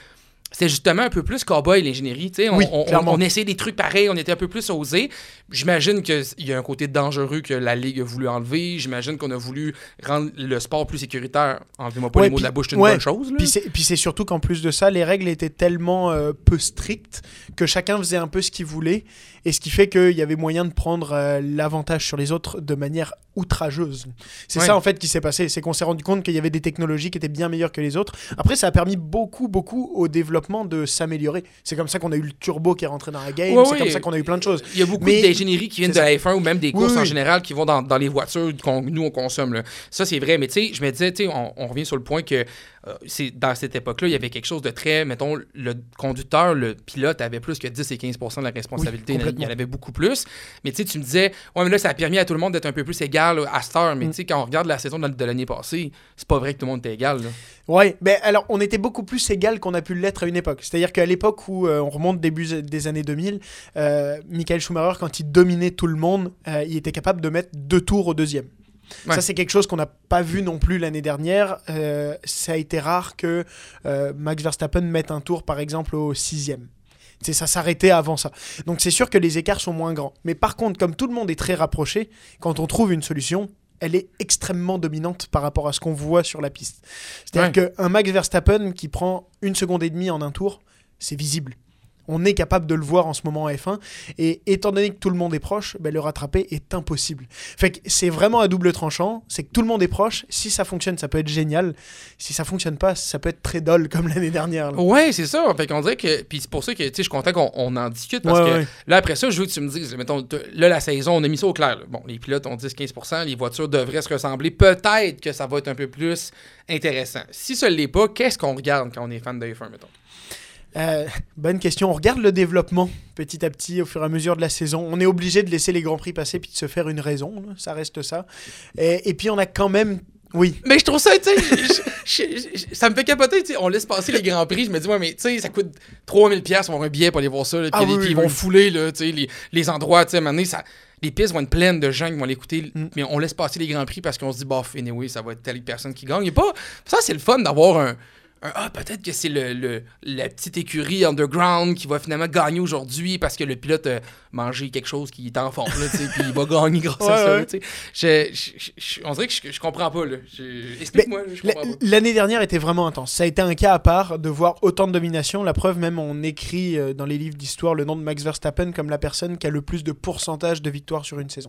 S1: c'était justement un peu plus cowboy l'ingénierie. tu sais. On,
S3: Oui,
S1: on, on essayait des trucs pareils, on était un peu plus osés. J'imagine qu'il y a un côté dangereux que la Ligue a voulu enlever. J'imagine qu'on a voulu rendre le sport plus sécuritaire. Enlevez-moi pas
S3: Ouais,
S1: les mots de la bouche, c'est une
S3: ouais,
S1: bonne chose. là.
S3: Puis c'est, puis c'est surtout qu'en plus de ça, les règles étaient tellement euh, peu strictes que chacun faisait un peu ce qu'il voulait. Et ce qui fait qu'il y avait moyen de prendre euh, l'avantage sur les autres de manière outrageuse. C'est
S1: Ouais.
S3: ça en fait qui s'est passé. C'est qu'on s'est rendu compte qu'il y avait des technologies qui étaient bien meilleures que les autres. Après, ça a permis beaucoup, beaucoup au développement de s'améliorer. C'est comme ça qu'on a eu le turbo qui est rentré dans la game.
S1: Ouais,
S3: c'est comme ça qu'on a eu plein de choses.
S1: Il y a beaucoup
S3: Mais-
S1: d'ingénierie qui viennent de la F1 ou même des courses
S3: Oui,
S1: en général qui vont dans, dans les voitures qu'on nous on consomme. là. Ça, c'est vrai. Mais tu sais, je me disais, tu sais, on, on revient sur le point que c'est dans cette époque-là, il y avait quelque chose de très, mettons, le conducteur, le pilote avait plus que 10 et 15% de la responsabilité.
S3: Oui,
S1: il y en- avait beaucoup plus. Mais tu sais, tu me disais, ouais, mais là, ça a permis à tout le monde d'être un peu plus égal là, à cette heure.
S3: Mm.
S1: Mais tu sais, quand on regarde la saison de, l'année passée, c'est pas vrai que tout le monde était égal.
S3: Ouais, mais alors on était beaucoup plus égal qu'on a pu l'être à une époque. C'est-à-dire qu'à l'époque où euh, on remonte début des années 2000, euh, Michael Schumacher, quand il dominait tout le monde, euh, il était capable de mettre deux tours au deuxième.
S1: Ouais.
S3: Ça, c'est quelque chose qu'on n'a pas vu non plus l'année dernière. Euh, ça a été rare que euh, Max Verstappen mette un tour, par exemple, au sixième. C'est ça s'arrêtait avant ça. Donc c'est sûr que les écarts sont moins grands. Mais par contre, comme tout le monde est très rapproché, quand on trouve une solution, elle est extrêmement dominante par rapport à ce qu'on voit sur la piste. C'est-à-dire qu'un Max Verstappen qui prend une seconde et demie en un tour, c'est visible. On est capable de le voir en ce moment en F1. Et étant donné que tout le monde est proche, ben, le rattraper est impossible. Fait que c'est vraiment à double tranchant. C'est que tout le monde est proche. Si ça fonctionne, ça peut être génial. Si ça fonctionne pas, ça peut être très dol comme l'année dernière. là.
S1: Ouais, c'est ça. Fait qu'on dirait que. Puis c'est pour ça que je suis content qu'on on en discute parce
S3: Ouais,
S1: que
S3: ouais.
S1: là, après ça, je veux que tu me dises, mettons, là, la saison, on a mis ça au clair. là. Bon, les pilotes ont 10-15%, les voitures devraient se ressembler. Peut-être que ça va être un peu plus intéressant. Si ça ne l'est pas, qu'est-ce qu'on regarde quand on est fan de F1, mettons?
S3: Euh, bonne question. On regarde le développement petit à petit au fur et à mesure de la saison. On est obligé de laisser les grands prix passer puis de se faire une raison. Ça reste ça. Et, et puis on a quand même. Oui.
S1: Mais je trouve ça, tu sais, ça me fait capoter, on laisse passer les grands prix, je me dis, ouais, mais tu sais, ça coûte 3000 pièces avoir un billet pour aller voir ça, là, puis
S3: Ah oui,
S1: ils vont
S3: oui.
S1: fouler, là, tu sais, les, les endroits, tu sais, à ça, les pistes vont être pleines de gens qui vont l'écouter,
S3: Mm.
S1: mais on laisse passer les grands prix parce qu'on se dit, bof, anyway, ça va être telle personne qui gagne. A pas, ça, c'est le fun d'avoir un, ah, peut-être que c'est le, le- la petite écurie underground qui va finalement gagner aujourd'hui parce que le pilote a mangé quelque chose qui est en forme, puis il va gagner grâce à
S3: Ouais,
S1: ça,
S3: ouais.
S1: Je- je- je- on dirait que je, je comprends pas, Explique-moi, je comprends pas.
S3: L'année dernière était vraiment intense. Ça a été un cas à part de voir autant de domination. La preuve, même, on écrit euh, dans les livres d'histoire le nom de Max Verstappen comme la personne qui a le plus de pourcentage de victoires sur une saison.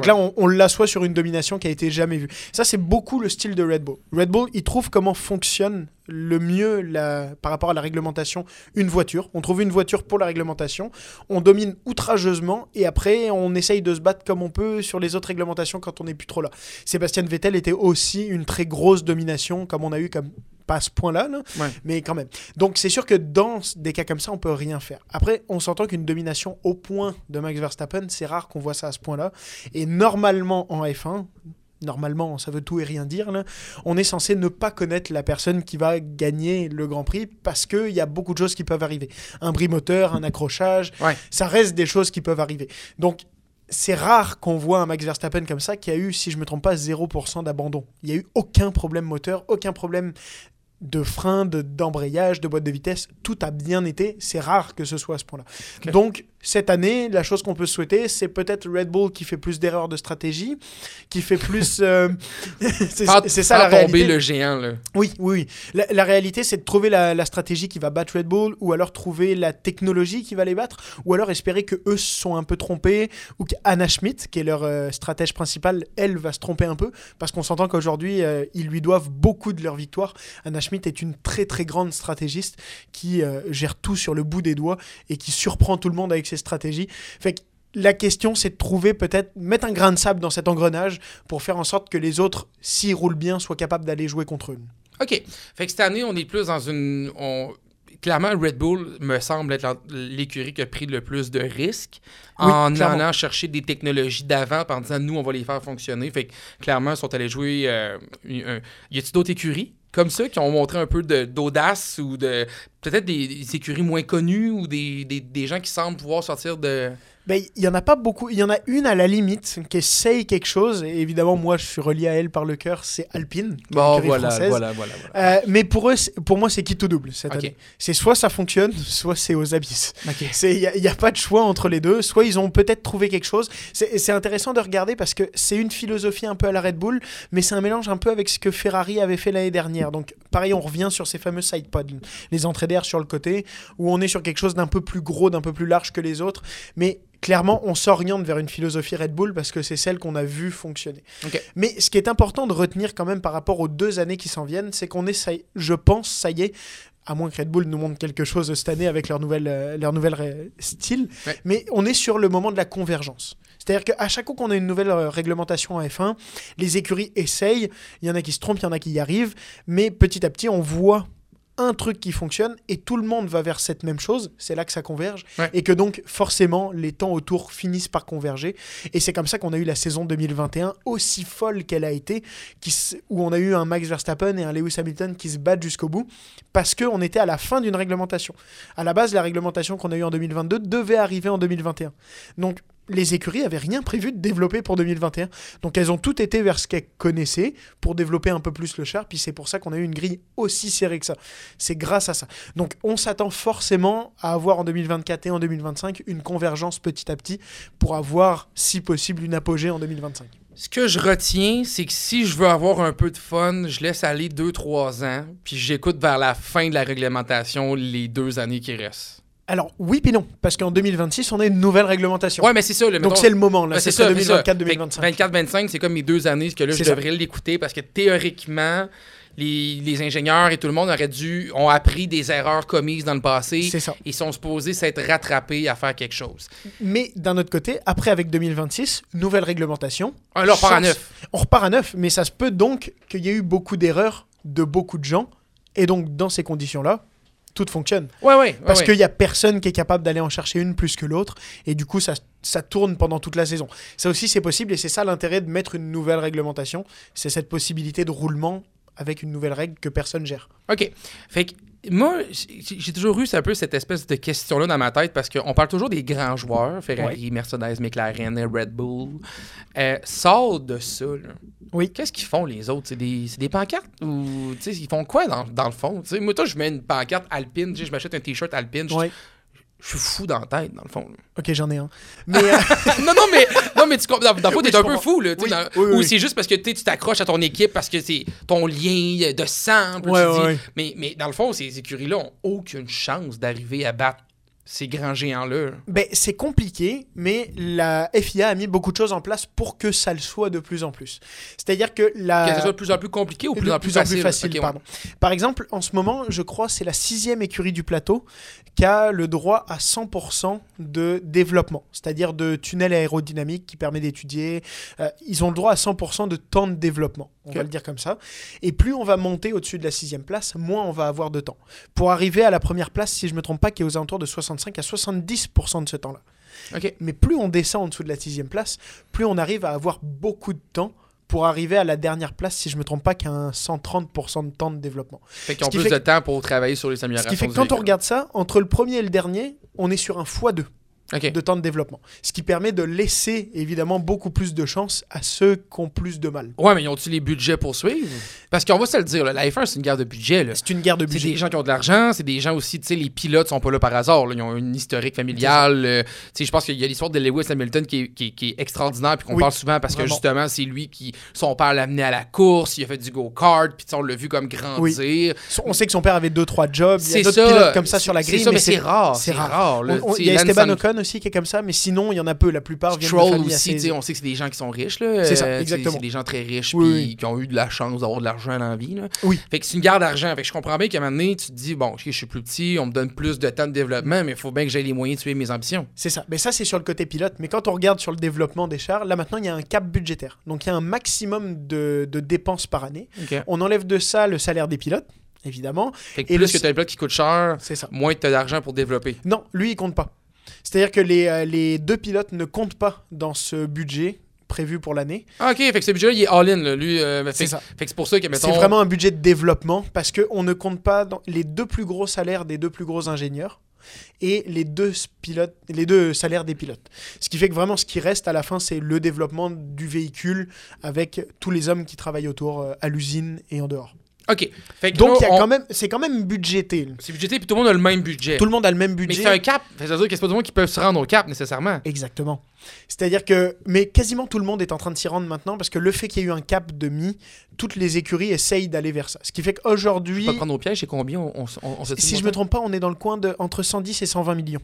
S3: Que là, on, on l'assoit sur une domination qui a été jamais vue. Ça, c'est beaucoup le style de Red Bull. Red Bull, il trouve comment fonctionne le mieux la, par rapport à la réglementation une voiture. On trouve une voiture pour la réglementation, on domine outrageusement et après on essaye de se battre comme on peut sur les autres réglementations quand on n'est plus trop là. Sébastien Vettel était aussi une très grosse domination comme on a eu comme pas à ce point-là, là,
S1: Ouais.
S3: mais quand même. Donc c'est sûr que dans des cas comme ça, on peut rien faire. Après, on s'entend qu'une domination au point de Max Verstappen, c'est rare qu'on voit ça à ce point-là. Et normalement en F1, normalement, ça veut tout et rien dire, là, on est censé ne pas connaître la personne qui va gagner le Grand Prix parce qu'il y a beaucoup de choses qui peuvent arriver. Un bris moteur, un accrochage,
S1: Ouais.
S3: ça reste des choses qui peuvent arriver. Donc c'est rare qu'on voit un Max Verstappen comme ça qui a eu, si je me trompe pas, 0% d'abandon. Il n'y a eu aucun problème moteur, aucun problème de frein, de- d'embrayage, de, boîte de vitesse. Tout a bien été. C'est rare que ce soit à ce point-là. Donc, cette année, la chose qu'on peut souhaiter, c'est peut-être Red Bull qui fait plus d'erreurs de stratégie, qui fait plus... euh, c'est ça
S1: faire
S3: la
S1: tomber
S3: réalité.
S1: le géant, là.
S3: Oui, oui, oui. La, la réalité, c'est de trouver la, la stratégie qui va battre Red Bull, ou alors trouver la technologie qui va les battre, ou alors espérer que eux se sont un peu trompés, ou qu'Anna Schmidt, qui est leur euh, stratège principale, elle va se tromper un peu, parce qu'on s'entend qu'aujourd'hui, euh, ils lui doivent beaucoup de leur victoire. Anna Schmidt est une très très grande stratégiste qui euh, gère tout sur le bout des doigts et qui surprend tout le monde avec ses stratégies. Fait que la question, c'est de trouver peut-être, mettre un grain de sable dans cet engrenage pour faire en sorte que les autres, s'ils roulent bien, soient capables d'aller jouer contre eux.
S1: OK. Fait que cette année, on est plus dans une. on- Clairement, Red Bull me semble être l'écurie qui a pris le plus de risques
S3: Oui,
S1: en
S3: clairement.
S1: allant chercher des technologies d'avant en disant nous, on va les faire fonctionner. Fait que clairement, ils sont allés jouer. euh, un- Y a-t-il d'autres écuries comme ça qui ont montré un peu d'audace ou de. Peut-être des, des écuries moins connues ou des, des- des gens qui semblent pouvoir sortir de.
S3: Ben, il y en a pas beaucoup. Il y en a une à la limite qui essaye quelque chose. Et évidemment, moi, je suis relié à elle par le cœur. C'est Alpine.
S1: Bon,
S3: l'écurie
S1: voilà,
S3: française.
S1: voilà, voilà, voilà.
S3: Euh, mais pour eux, pour moi, c'est qui tout double cette année. C'est soit ça fonctionne, soit c'est aux abysses. Il n'y a, pas de choix entre les deux. Soit ils ont peut-être trouvé quelque chose. C'est c'est intéressant de regarder parce que c'est une philosophie un peu à la Red Bull, mais c'est un mélange un peu avec ce que Ferrari avait fait l'année dernière. Donc, pareil, on revient sur ces fameux side pods, les entrées sur le côté, où on est sur quelque chose d'un peu plus gros, d'un peu plus large que les autres. Mais clairement, on s'oriente vers une philosophie Red Bull parce que c'est celle qu'on a vue fonctionner. Mais ce qui est important de retenir quand même par rapport aux deux années qui s'en viennent, c'est qu'on y- je pense, ça y est, à moins que Red Bull nous montre quelque chose cette année avec leur nouvelle, euh, leur euh, style,
S1: Ouais.
S3: mais on est sur le moment de la convergence. C'est-à-dire qu'à chaque fois qu'on a une nouvelle euh, réglementation en F1, les écuries essayent, il y en a qui se trompent, il y en a qui y arrivent, mais petit à petit, on voit un truc qui fonctionne et tout le monde va vers cette même chose, c'est là que ça converge,
S1: Ouais.
S3: et que donc forcément les temps autour finissent par converger, et c'est comme ça qu'on a eu la saison 2021 aussi folle qu'elle a été, qui où on a eu un Max Verstappen et un Lewis Hamilton qui se battent jusqu'au bout, parce qu'on était à la fin d'une réglementation. À la base, la réglementation qu'on a eue en 2022 devait arriver en 2021. Donc les écuries avaient rien prévu de développer pour 2021. Donc elles ont toutes été vers ce qu'elles connaissaient pour développer un peu plus le char. Puis c'est pour ça qu'on a eu une grille aussi serrée que ça. C'est grâce à ça. Donc on s'attend forcément à avoir en 2024 et en 2025 une convergence petit à petit pour avoir, si possible, une apogée en 2025.
S1: Ce que je retiens, c'est que si je veux avoir un peu de fun, je laisse aller 2-3 ans, puis j'écoute vers la fin de la réglementation les deux années qui restent.
S3: Alors, oui puis non, parce qu'en 2026, on a une nouvelle réglementation.
S1: Ouais, mais c'est ça. le-
S3: Donc,
S1: mettons-
S3: c'est le moment, là.
S1: Ouais,
S3: c'est
S1: ça,
S3: ça,
S1: c'est ça.
S3: 2024-2025.
S1: Fait que 24-25, c'est comme mes deux années que là, je
S3: ça.
S1: devrais l'écouter parce que théoriquement, les, les ingénieurs et tout le monde auraient dû, ont appris des erreurs commises dans le passé
S3: C'est ça.
S1: et sont supposés s'être rattrapés à faire quelque chose.
S3: Mais d'un autre côté, après, avec 2026, nouvelle réglementation.
S1: Ah, là, on part à neuf.
S3: On repart à neuf, mais ça se peut donc qu'il y ait eu beaucoup d'erreurs de beaucoup de gens. Et donc, dans ces conditions-là, tout fonctionne.
S1: Ouais, ouais.
S3: Parce
S1: ouais,
S3: qu'il n'y a personne qui est capable d'aller en chercher une plus que l'autre. Et du coup, ça, ça tourne pendant toute la saison. Ça aussi, c'est possible. Et c'est ça l'intérêt de mettre une nouvelle réglementation. C'est cette possibilité de roulement avec une nouvelle règle que personne gère.
S1: OK. Fait que moi, j'ai toujours eu un peu cette espèce de question-là dans ma tête parce qu'on parle toujours des grands joueurs, Ferrari, Mercedes, McLaren, Red Bull. Euh, sort de ça, là.
S3: Oui.
S1: Qu'est-ce qu'ils font les autres? C'est des, des pancartes? Ou tu sais, ils font quoi dans, dans le fond? Moi, toi, je mets une pancarte alpine, je m'achète un t-shirt alpine,
S3: Ouais.
S1: Je suis fou dans la tête, dans le fond. là.
S3: Ok, j'en ai un. Mais euh,
S1: non, non, mais, non, mais tu comprends. Dans, dans
S3: Oui,
S1: t'es un peu fou, là.
S3: Oui,
S1: dans-
S3: oui,
S1: ou c'est juste parce que tu t'accroches à ton équipe parce que c'est ton lien de sang.
S3: Ouais, ouais.
S1: Mais, mais dans le fond, ces écuries-là ont aucune chance d'arriver à battre ces grands géants-là.
S3: ben, c'est compliqué, mais la FIA a mis beaucoup de choses en place pour que ça le soit de plus en plus. C'est-à-dire que la...
S1: Que ce soit de plus en plus compliqué ou de plus
S3: de
S1: en plus,
S3: en
S1: facile.
S3: plus facile.
S1: Ok, ouais.
S3: pardon. Par exemple, en ce moment, je crois c'est la sixième écurie du plateau qui a le droit à 100% de développement, c'est-à-dire de tunnel aérodynamique qui permet d'étudier. euh, ils ont le droit à 100% de temps de développement, on va le dire comme ça. Et plus on va monter au-dessus de la sixième place, moins on va avoir de temps. Pour arriver à la première place, si je me trompe pas, qui est aux alentours de 65 à 70% de ce temps-là. Mais plus on descend en dessous de la sixième place, plus on arrive à avoir beaucoup de temps pour arriver à la dernière place, si je me trompe pas, qui a un 130% de temps de développement.
S1: Fait qu'ils ont
S3: Ce
S1: plus
S3: fait
S1: de temps pour travailler sur les
S3: Ce
S1: améliorations.
S3: qui fait que quand on regarde ça, entre le premier et le dernier, on est sur un x2 De temps de développement. Ce qui permet de laisser évidemment beaucoup plus de chance à ceux qui ont plus de mal.
S1: Ouais, mais ils ont-ils les budgets pour suivre? Parce qu'on va se le dire, là, la F1, c'est une guerre de budget.
S3: C'est une guerre de
S1: C'est
S3: budget.
S1: des gens qui ont de l'argent, c'est des gens aussi, tu sais, les pilotes sont pas là par hasard. là. Ils ont une historique familiale. euh, tu sais, je pense qu'il y a l'histoire de Lewis Hamilton qui est, qui est- qui est extraordinaire, puis qu'on
S3: Oui,
S1: parle souvent parce que justement, c'est lui qui, son père l'a amené à la course, il a fait du go-kart, puis on l'a vu comme grandir.
S3: On sait que son père avait deux trois jobs. Il y
S1: C'est
S3: a d'autres pilotes comme ça sur la
S1: C'est
S3: grille,
S1: ça, mais c'est rare.
S3: c'est
S1: C'est
S3: rare.
S1: rare. là.
S3: On- on-
S1: Tu sais,
S3: Il y a Esteban
S1: Ham-
S3: Aussi qui est comme ça, mais sinon il y en a peu. La plupart viennent de familles
S1: aussi,
S3: assez.
S1: on sait que c'est des gens qui sont riches.
S3: C'est ça,
S1: Euh,
S3: exactement.
S1: C'est des gens très riches,
S3: Oui,
S1: puis
S3: oui.
S1: qui ont eu de la chance d'avoir de l'argent dans la vie, là.
S3: Oui.
S1: Fait que c'est une guerre d'argent. Fait que je comprends bien qu'à un moment donné, tu te dis, bon, je suis plus petit, on me donne plus de temps de développement, mais il faut bien que j'aie les moyens de tuer mes ambitions.
S3: C'est ça. Mais ça, c'est sur le côté pilote. Mais quand on regarde sur le développement des chars, là maintenant, il y a un cap budgétaire. Donc il y a un maximum de, de dépenses par année. On enlève de ça le salaire des pilotes, évidemment.
S1: Fait que
S3: Et
S1: plus
S3: le-
S1: que tu as un pilote qui coûte cher,
S3: C'est ça.
S1: moins tu as d'argent pour développer.
S3: Non, lui, il compte pas. C'est-à-dire que les, euh, les deux pilotes ne comptent pas dans ce budget prévu pour l'année.
S1: Ah, OK, fait que ce budget-là, il est all-in. Lui, euh, fait,
S3: C'est ça.
S1: fait que c'est pour ça que, mettons...
S3: C'est vraiment un budget de développement parce qu'on ne compte pas dans les deux plus gros salaires des deux plus gros ingénieurs et les deux, pilotes, les deux salaires des pilotes. Ce qui fait que vraiment ce qui reste à la fin, c'est le développement du véhicule avec tous les hommes qui travaillent autour euh, à l'usine et en dehors.
S1: OK. Fait que
S3: Donc
S1: là,
S3: il y a
S1: on-
S3: quand même, c'est quand même budgété.
S1: C'est budgété, puis tout le monde a le même budget.
S3: Tout le monde a le même
S1: Mais
S3: budget.
S1: c'est un cap. Ça veut dire que c'est pas tout le monde qui peut se rendre au cap, nécessairement.
S3: Exactement. C'est-à-dire que, mais quasiment tout le monde est en train de s'y rendre maintenant parce que le fait qu'il y ait eu un cap de mi, toutes les écuries essayent d'aller vers ça. Ce qui fait qu'aujourd'hui,
S1: Pas prendre au piège, c'est combien on, on, on, on
S3: si je me trompe pas, on est dans le coin de entre 110 et 120 millions.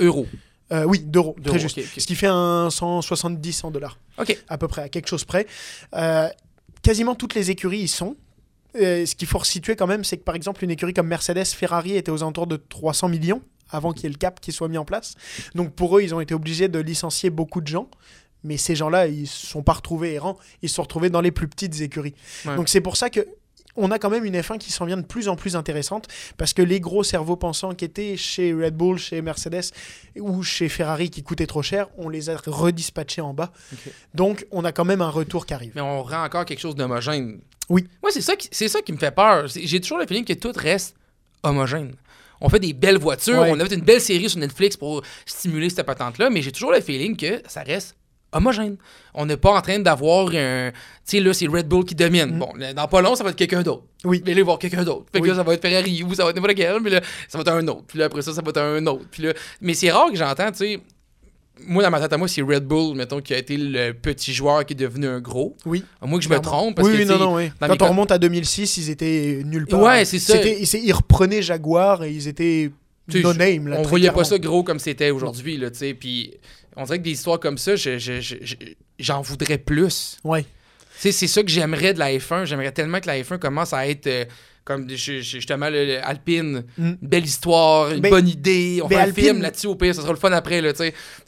S1: Euros.
S3: Euh, oui, d'euros, très juste. Ce qui fait un 170 en dollars,
S1: OK.
S3: à peu près, à quelque chose près. Euh, quasiment toutes les écuries y sont. Euh, ce qu'il faut resituer quand même, c'est que par exemple, une écurie comme Mercedes, Ferrari était aux alentours de 300 millions avant qu'il y ait le cap qui soit mis en place. Donc pour eux, ils ont été obligés de licencier beaucoup de gens. Mais ces gens-là, ils ne se sont pas retrouvés errants, ils se sont retrouvés dans les plus petites écuries.
S1: Ouais.
S3: Donc c'est pour ça que on a quand même une F1 qui s'en vient de plus en plus intéressante parce que les gros cerveaux pensants qui étaient chez Red Bull, chez Mercedes ou chez Ferrari qui coûtaient trop cher, on les a redispatchés en bas. Donc on a quand même un retour qui arrive.
S1: Mais on rend encore quelque chose d'homogène.
S3: Oui.
S1: Moi, c'est ça, qui- c'est ça qui me fait peur. J'ai toujours le feeling que tout reste homogène. On fait des belles voitures,
S3: Ouais.
S1: on a fait une belle série sur Netflix pour stimuler cette patente-là, mais j'ai toujours le feeling que ça reste homogène. On n'est pas en train d'avoir un. Tu sais, là, c'est Red Bull qui domine.
S3: Mm.
S1: Bon, dans pas long, ça va être quelqu'un d'autre.
S3: Oui.
S1: Mais là, il va y avoir quelqu'un d'autre. Fait que
S3: Oui.
S1: là, ça va être Ferrari ou ça va être n'importe quel, mais là, ça va être un autre. Puis là, après ça, ça va être un autre. Puis là, mais c'est rare que j'entends, tu sais. Moi, dans ma tête à moi, c'est Red Bull, mettons, qui a été le petit joueur qui est devenu un gros.
S3: Oui.
S1: À moins que je me trompe. Parce
S3: oui,
S1: que,
S3: non, non, oui. Quand on remonte à 2006, ils étaient nulle part.
S1: Ouais, c'est ça.
S3: Ils, reprenaient Jaguar et ils étaient no name. Là,
S1: on voyait pas ça gros comme c'était aujourd'hui, là, tu sais. Puis on dirait que des histoires comme ça, je- je- je- je- j'en voudrais plus.
S3: Ouais.
S1: Tu sais, c'est ça que j'aimerais de la F1. J'aimerais tellement que la F1 commence à être euh, comme justement le, Alpine.
S3: Mm.
S1: Une belle histoire, une
S3: Mais-
S1: bonne idée. On fait un
S3: Alpine-
S1: film là-dessus au pire, ça sera le fun après, là,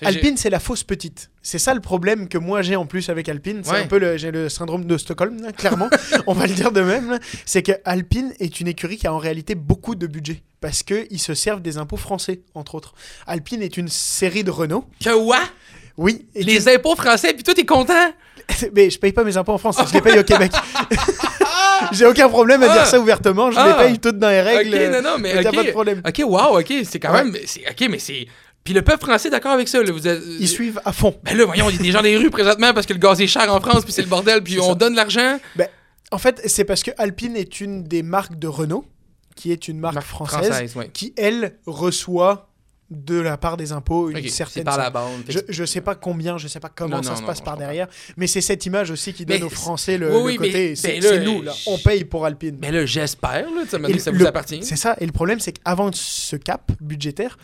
S3: Alpine, c'est la fausse petite. C'est ça le problème que moi j'ai en plus avec Alpine. C'est
S1: Ouais.
S3: un peu le, j'ai le syndrome de Stockholm, là, clairement. On va le dire de même. là. C'est que Alpine est une écurie qui a en réalité beaucoup de budget. Parce qu'ils se servent des impôts français, entre autres. Alpine est une série de Renault.
S1: Que what?
S3: Oui.
S1: Les impôts français, puis toi, t'es content?
S3: Mais je paye pas mes impôts en France, je les paye au Québec. J'ai aucun problème à
S1: Ah.
S3: dire ça ouvertement, je
S1: Ah.
S3: les paye toutes dans les règles.
S1: Ok, non, non, mais
S3: a
S1: ok.
S3: pas de problème.
S1: Ok, wow, ok, c'est quand même. Ok, mais c'est. Puis le peuple français, est d'accord avec ça, là. Vous.
S3: Ils suivent à fond.
S1: Ben là, voyons, il y a des gens dans les rues présentement parce que le gaz est cher en France, puis c'est le bordel, puis on
S3: ça.
S1: donne l'argent.
S3: En fait, c'est parce que Alpine est une des marques de Renault, qui est une marque,
S1: Marque
S3: française,
S1: française, ouais.
S3: qui, elle, reçoit de la part des impôts une certaine
S1: par la
S3: somme.
S1: bande.
S3: Je, je sais pas combien, je sais pas comment
S1: Non,
S3: ça
S1: non,
S3: se passe
S1: non,
S3: par derrière, mais c'est cette image aussi qui donne
S1: Mais
S3: aux Français le,
S1: oui,
S3: le côté. C'est nous, là. On paye pour Alpine.
S1: Mais là, j'espère, ça, ça
S3: le-
S1: vous appartient.
S3: C'est ça. Et le problème, c'est qu'avant ce cap budgétaire,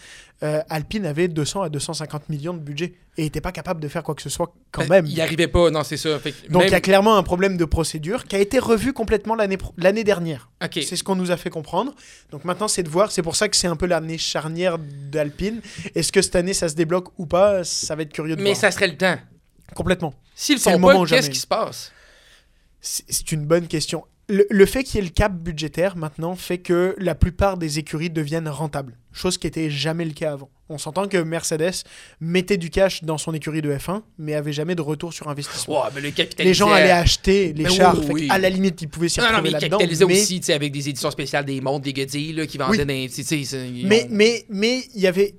S3: euh, Alpine avait 200 à 250 millions de budget et n'était pas capable de faire quoi que ce soit quand
S1: Ben,
S3: même.
S1: Il arrivait pas, non, c'est ça. Fait
S3: Donc il
S1: même-
S3: y a clairement un problème de procédure qui a été revu complètement l'année dernière. C'est ce qu'on nous a fait comprendre. Donc maintenant, c'est de voir. C'est pour ça que c'est un peu l'année charnière d'Alpine. Est-ce que cette année, ça se débloque ou pas? Ça va être curieux de
S1: Mais
S3: voir.
S1: ça serait le temps.
S3: Complètement.
S1: S'ils font
S3: le
S1: pas, qu'est-ce qui se passe?
S3: C'est une bonne question. Le, le fait qu'il y ait le cap budgétaire maintenant fait que la plupart des écuries deviennent rentables. Chose qui était jamais le cas avant. On s'entend que Mercedes mettait du cash dans son écurie de F1, mais avait jamais de retour sur investissement.
S1: Mais le.
S3: Les gens allaient acheter les
S1: Ben
S3: chars.
S1: oui,
S3: fait
S1: oui.
S3: À la limite, ils pouvaient s'y
S1: Non, non,
S3: retrouver
S1: mais ils
S3: là-dedans. mais-
S1: aussi, avec des éditions spéciales des montres, des Godilles, là, qui vendaient
S3: Oui.
S1: des.
S3: Mais mais mais il y avait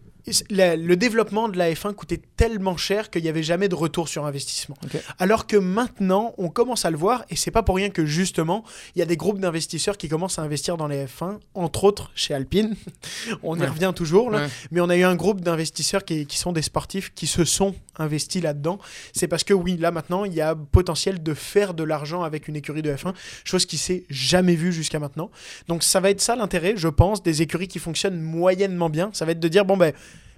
S3: la- le développement de la F1 coûtait tellement cher qu'il n'y avait jamais de retour sur investissement. Alors que maintenant, on commence à le voir, et c'est pas pour rien que justement, il y a des groupes d'investisseurs qui commencent à investir dans les F1, entre autres chez Alpine. on y
S1: Ouais.
S3: revient toujours, là.
S1: Ouais.
S3: mais on a eu un groupe d'investisseurs qui, qui sont des sportifs qui se sont investis là-dedans. C'est parce que oui, là maintenant, il y a potentiel de faire de l'argent avec une écurie de F1, chose qui s'est jamais vue jusqu'à maintenant. Donc ça va être ça l'intérêt, je pense, des écuries qui fonctionnent moyennement bien. Ça va être de dire, bon ben,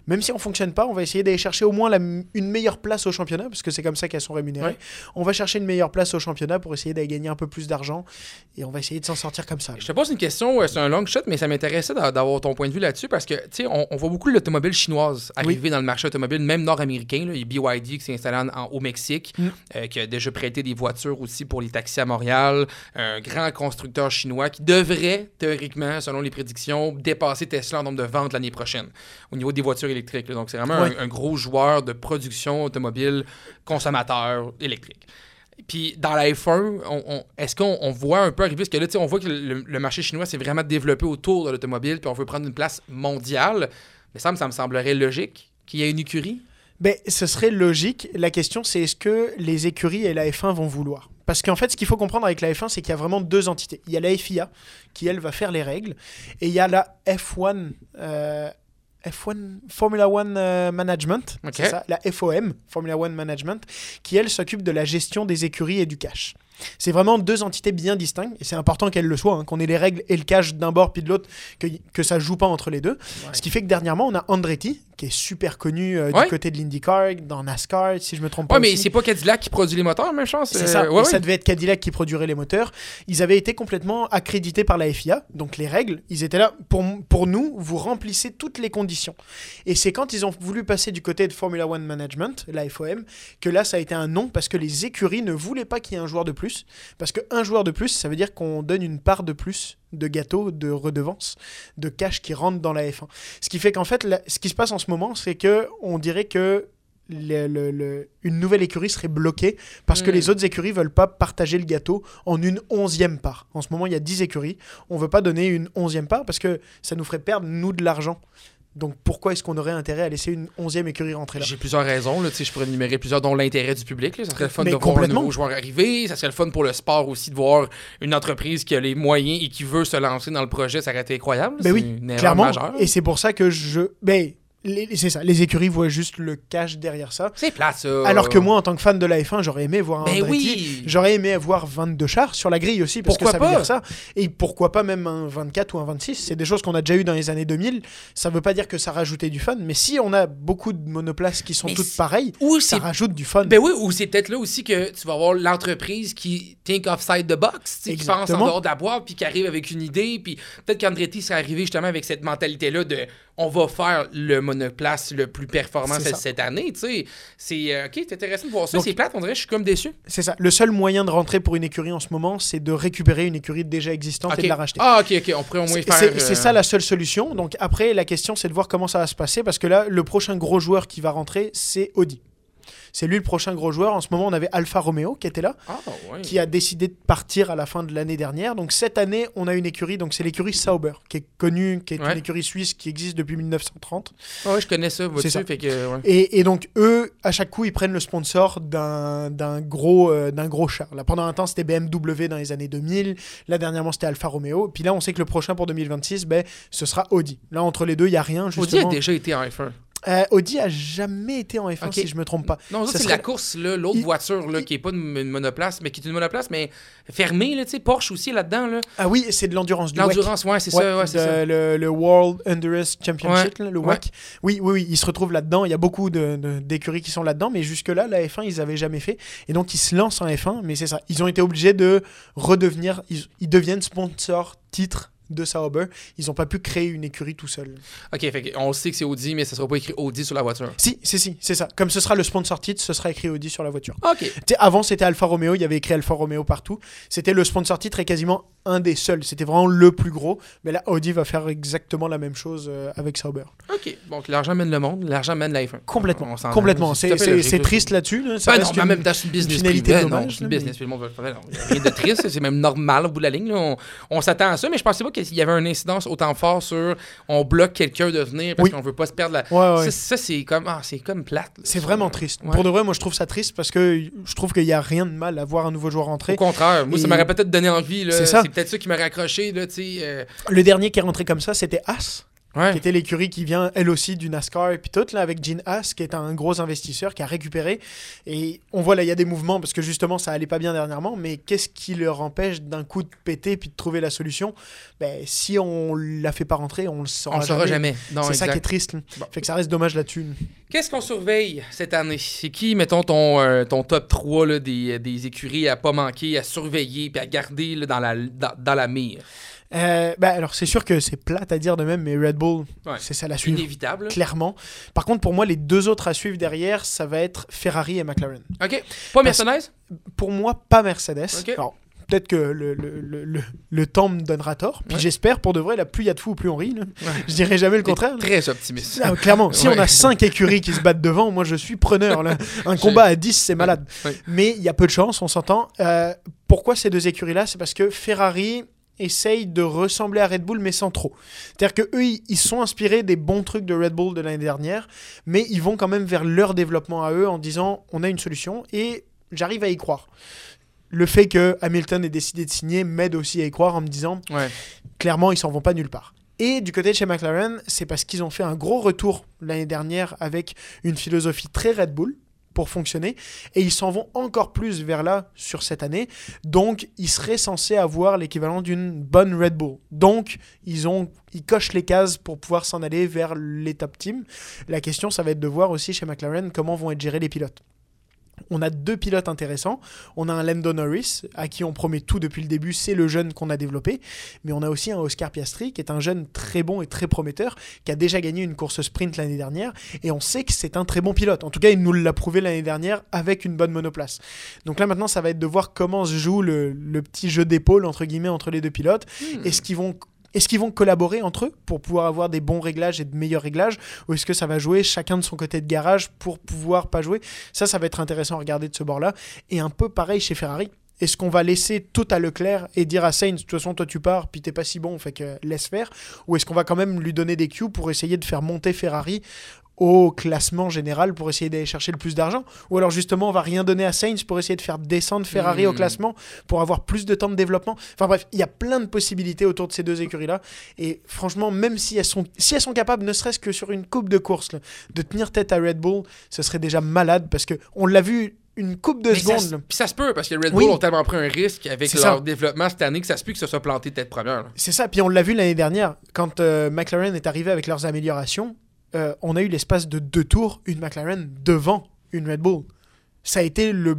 S3: même si on fonctionne pas, on va essayer d'aller chercher au moins la- une meilleure place au championnat, parce que c'est comme ça qu'elles sont rémunérées.
S1: Ouais.
S3: On va chercher une meilleure place au championnat pour essayer d'aller gagner un peu plus d'argent, et on va essayer de s'en sortir comme ça.
S1: Je te pose une question, c'est un long shot, mais ça m'intéressait d'a- d'avoir ton point de vue là-dessus parce que, tu sais, on, on voit beaucoup l'automobile chinoise arriver dans le marché automobile, même nord-américain. Il y a BYD qui s'est installé en- en- au Mexique,
S3: Mm.
S1: euh, qui a déjà prêté des voitures aussi pour les taxis à Montréal. Un grand constructeur chinois qui devrait, théoriquement, selon les prédictions, dépasser Tesla en nombre de ventes l'année prochaine au niveau des voitures là. Donc, c'est vraiment un-
S3: Ouais.
S1: un, gros joueur de production automobile consommateur électrique. Puis dans la F1, on- on- est-ce qu'on on voit un peu arriver, parce que là, on voit que le, le marché chinois s'est vraiment développé autour de l'automobile, puis on veut prendre une place mondiale. Mais ça, me- ça me semblerait logique qu'il y ait une écurie?
S3: Ben, ce serait logique. La question, c'est est-ce que les écuries et la F1 vont vouloir? Parce qu'en fait, ce qu'il faut comprendre avec la F1, c'est qu'il y a vraiment deux entités. Il y a la FIA, qui elle va faire les règles, et il y a la F1, euh, F1 Formula One euh, Management, ça, la FOM, Formula One Management, qui elle s'occupe de la gestion des écuries et du cash. C'est vraiment deux entités bien distinctes, et c'est important qu'elles le soient, hein, qu'on ait les règles et le cash d'un bord puis de l'autre, que, que ça joue pas entre les deux. Ce qui fait que dernièrement, on a Andretti, qui est super connu euh,
S1: Ouais.
S3: du côté de l'IndyCar, dans NASCAR, si je me trompe pas.
S1: Ouais, mais
S3: aussi.
S1: c'est pas Cadillac qui produit les moteurs, même chance.
S3: C'est ça,
S1: ouais,
S3: ça devait être Cadillac qui produirait les moteurs. Ils avaient été complètement accrédités par la FIA, donc les règles, ils étaient là, pour, pour nous, vous remplissez toutes les conditions. Et c'est quand ils ont voulu passer du côté de Formula One Management, la FOM, que là, ça a été un non, parce que les écuries ne voulaient pas qu'il y ait un joueur de plus, parce qu'un joueur de plus, ça veut dire qu'on donne une part de plus de gâteau, de redevance, de cash qui rentre dans la F1. Ce qui fait qu'en fait, là, ce qui se passe en ce moment, c'est que on dirait que le- le- le- une nouvelle écurie serait bloquée parce que
S1: Mm.
S3: les autres écuries veulent pas partager le gâteau en une onzième part. En ce moment, il y a 10 écuries. On veut pas donner une onzième part parce que ça nous ferait perdre, nous, de l'argent. Donc pourquoi est-ce qu'on aurait intérêt à laisser une onzième écurie rentrer là?
S1: J'ai plusieurs raisons. Là, je pourrais énumérer plusieurs, dont l'intérêt du public. là. Ça serait le fun
S3: Mais
S1: de voir un nouveau joueur arriver. Ça serait le fun pour le sport aussi de voir une entreprise qui a les moyens et qui veut se lancer dans le projet. Ça aurait été incroyable.
S3: Ben oui,
S1: une
S3: clairement.
S1: majeure.
S3: Et c'est pour ça que je... Ben, c'est ça, les écuries voient juste le cash derrière ça.
S1: C'est plat, ça.
S3: Alors que moi, en tant que fan de la F1, j'aurais aimé voir un
S1: Ben
S3: Andretti.
S1: oui.
S3: J'aurais aimé avoir 22 chars sur la grille aussi, parce
S1: Pourquoi
S3: que ça veut
S1: pas?
S3: dire ça. Et pourquoi pas même un 24 ou un 26 C'est des choses qu'on a déjà eu dans les années 2000. Ça veut pas dire que ça rajoutait du fun, mais si on a beaucoup de monoplaces qui sont
S1: Mais
S3: toutes pareilles,
S1: Ou
S3: ça rajoute du fun.
S1: Ben oui, ou c'est peut-être là aussi que tu vas avoir l'entreprise qui think outside the box, qui pense en dehors de la boîte, puis qui arrive avec une idée, puis peut-être qu'Andretti serait arrivé justement avec cette mentalité-là de on va faire le monoplace le plus performant cette, cette année, tu sais. C'est euh, ok, c'est intéressant de voir ça. C'est plate, on dirait, je suis comme déçu.
S3: C'est ça. Le seul moyen de rentrer pour une écurie en ce moment, c'est de récupérer une écurie déjà existante et de la racheter.
S1: Ah ok, ok, on pourrait au moins
S3: C'est
S1: faire.
S3: c'est-
S1: euh,
S3: c'est ça la seule solution. Donc après, la question, c'est de voir comment ça va se passer parce que là, le prochain gros joueur qui va rentrer, c'est Audi. C'est lui le prochain gros joueur. En ce moment, on avait Alfa Romeo qui était là,
S1: Ah ouais.
S3: qui a décidé de partir à la fin de l'année dernière. Donc cette année, on a une écurie. Donc c'est l'écurie Sauber, qui est connue, qui est
S1: Ouais.
S3: une écurie suisse qui existe depuis 1930.
S1: Ah ouais, je connais ça, vois-tu,
S3: ça.
S1: fait que ouais.
S3: Et, et donc eux, à chaque coup, ils prennent le sponsor d'un gros, euh, d'un gros char. Là, pendant un temps, c'était BMW dans les années 2000. Là, dernièrement, c'était Alfa Romeo. Puis là, on sait que le prochain pour 2026, ben, ce sera Audi. Là, entre les deux, il y a rien.
S1: Audi a
S3: Justement.
S1: déjà été en F1.
S3: Euh, Audi a jamais été en F1
S1: Ok.
S3: si je me trompe pas.
S1: Non, c'est
S3: serait-
S1: la course, l'autre
S3: Il-
S1: voiture, là, qui est pas une, une monoplace, mais qui est une monoplace, mais fermée, là, Porsche aussi là-dedans, là.
S3: Ah oui, c'est de l'endurance.
S1: L'endurance, ouais, c'est
S3: Ouais,
S1: ça, ouais, c'est
S3: de-
S1: ça.
S3: Le, le World Endurance Championship, le. WEC. Oui, oui, oui, ils se retrouvent là-dedans. Il y a beaucoup de- de- d'écuries qui sont là-dedans, mais jusque-là, la F1, ils avaient jamais fait. Et donc, ils se lancent en F1, mais c'est ça. Ils ont été obligés de redevenir. Ils, ils deviennent sponsor titre de Sauber. Ils n'ont pas pu créer une écurie tout seuls.
S1: Ok, fait on sait que c'est Audi, mais ça sera pas écrit Audi sur la voiture.
S3: Si, si, si, c'est ça. Comme ce sera le sponsor titre, ce sera écrit Audi sur la voiture.
S1: Ok.
S3: Avant, c'était Alfa Romeo, il y avait écrit Alfa Romeo partout. C'était le sponsor titre et quasiment un des seuls. C'était vraiment le plus gros. Mais là, Audi va faire exactement la même chose euh, avec Sauber.
S1: Ok. Donc l'argent mène le monde, l'argent mène la F1.
S3: Complètement.
S1: On.
S3: Complètement.
S1: C'est
S3: triste là-dessus. là. Ça
S1: Ben non, mais
S3: une-
S1: même c'est une business
S3: finalité
S1: privée. Non,
S3: dommage,
S1: une
S3: là,
S1: business. Tout le monde non, Rien de triste, c'est même normal au bout de la ligne. là. On, on s'attend à ça, mais je pensais pas qu'il y avait une incidence autant fort sur on bloque quelqu'un de venir parce
S3: Oui.
S1: qu'on veut pas se perdre la.
S3: Ouais, ouais.
S1: Ça, ça, c'est comme, ah, c'est comme plate.
S3: C'est vraiment triste.
S1: Ouais.
S3: Pour de vrai, moi je trouve ça triste parce que je trouve qu'il n'y a rien de mal à voir un nouveau joueur
S1: Au
S3: rentrer.
S1: contraire, moi, ça m'aurait peut-être donné envie.
S3: C'est ça.
S1: C'est peut-être ça qui m'aurait accroché. Là, euh,
S3: Le dernier qui est rentré comme ça, c'était As,
S1: ouais.
S3: qui était l'écurie qui vient elle aussi du NASCAR et puis tout, là, avec Gene As, qui est un gros investisseur qui a récupéré. Et on voit là, il y a des mouvements parce que justement ça allait pas bien dernièrement, mais qu'est-ce qui leur empêche d'un coup de péter puis de trouver la solution? Ben, Si on la fait pas rentrer, on le saura
S1: On le saura jamais. Non,
S3: C'est ça qui est triste.
S1: Bon.
S3: Fait que ça reste dommage là-dessus.
S1: Qu'est-ce qu'on surveille cette année? C'est qui, mettons, ton, euh, ton top 3 là, des, des écuries à pas manquer, à surveiller puis à garder là, dans, la, dans, dans la mire?
S3: Euh, ben, alors c'est sûr que c'est plate à dire de même, mais Red Bull,
S1: Ouais.
S3: c'est ça la suivre.
S1: Inévitable.
S3: clairement. Par contre, pour moi, les deux autres à suivre derrière, ça va être Ferrari et McLaren.
S1: OK. Pas Mercedes?
S3: Pour moi, pas Mercedes.
S1: Ok.
S3: Alors, peut-être que le, le, le, le- le temps me donnera tort. Puis
S1: Ouais.
S3: j'espère, pour de vrai, là, plus il y a de fous, plus on rit. là.
S1: Ouais.
S3: Je dirais jamais le contraire.
S1: Très optimiste.
S3: Ah, clairement, si
S1: Ouais.
S3: on a cinq écuries qui se battent devant, moi je suis preneur. Là. Un combat à 10, c'est malade. Mais il y a peu de chance, on s'entend. Euh, pourquoi ces deux écuries-là? C'est parce que Ferrari essaye de ressembler à Red Bull, mais sans trop. C'est-à-dire que eux, ils- ils sont inspirés des bons trucs de Red Bull de l'année dernière, mais ils vont quand même vers leur développement à eux en disant on a une solution et j'arrive à y croire. Le fait que Hamilton ait décidé de signer m'aide aussi à y croire en me disant
S1: Ouais.
S3: clairement, ils s'en vont pas nulle part. Et du côté de chez McLaren, c'est parce qu'ils ont fait un gros retour l'année dernière avec une philosophie très Red Bull pour fonctionner et ils s'en vont encore plus vers là sur cette année. Donc, ils seraient censés avoir l'équivalent d'une bonne Red Bull. Donc, ils ont ils cochent les cases pour pouvoir s'en aller vers les top teams. La question, ça va être de voir aussi chez McLaren comment vont être gérés les pilotes. On a deux pilotes intéressants. On a un Lando Norris, à qui on promet tout depuis le début, c'est le jeune qu'on a développé. Mais on a aussi un Oscar Piastri, qui est un jeune très bon et très prometteur, qui a déjà gagné une course sprint l'année dernière. Et on sait que c'est un très bon pilote. En tout cas, il nous l'a prouvé l'année dernière avec une bonne monoplace. Donc là, maintenant, ça va être de voir comment se joue le, le petit jeu d'épaule, entre guillemets, entre les deux pilotes. Est-ce qu'ils vont est-ce qu'ils vont collaborer entre eux pour pouvoir avoir des bons réglages et de meilleurs réglages Ou est-ce que ça va jouer chacun de son côté de garage pour pouvoir pas jouer? Ça, ça va être intéressant à regarder de ce bord-là. Et un peu pareil chez Ferrari. Est-ce qu'on va laisser tout à Leclerc et dire à Sainz, de toute façon, toi tu pars, puis t'es pas si bon, fait que laisse faire? Ou est-ce qu'on va quand même lui donner des cues pour essayer de faire monter Ferrari au classement général pour essayer d'aller chercher le plus d'argent Ou alors justement on va rien donner à Sainz pour essayer de faire descendre Ferrari au
S1: Hmm.
S3: classement pour avoir plus de temps de développement Enfin bref, il y a plein de possibilités autour de ces deux écuries-là. Et franchement, même si elles sont, si elles sont capables, ne serait-ce que sur une coupe de course, là, de tenir tête à Red Bull, ce serait déjà malade parce que on l'a vu une coupe de
S1: ça,
S3: secondes.
S1: puis ça se peut, parce que Red
S3: Oui.
S1: Bull ont tellement pris un risque avec leur
S3: ça.
S1: développement cette année que ça se peut que ça soit planté tête première.
S3: C'est ça, puis on l'a vu l'année dernière, quand euh, McLaren est arrivé avec leurs améliorations, euh, on a eu l'espace de deux tours, une McLaren devant une Red Bull. Ça a été le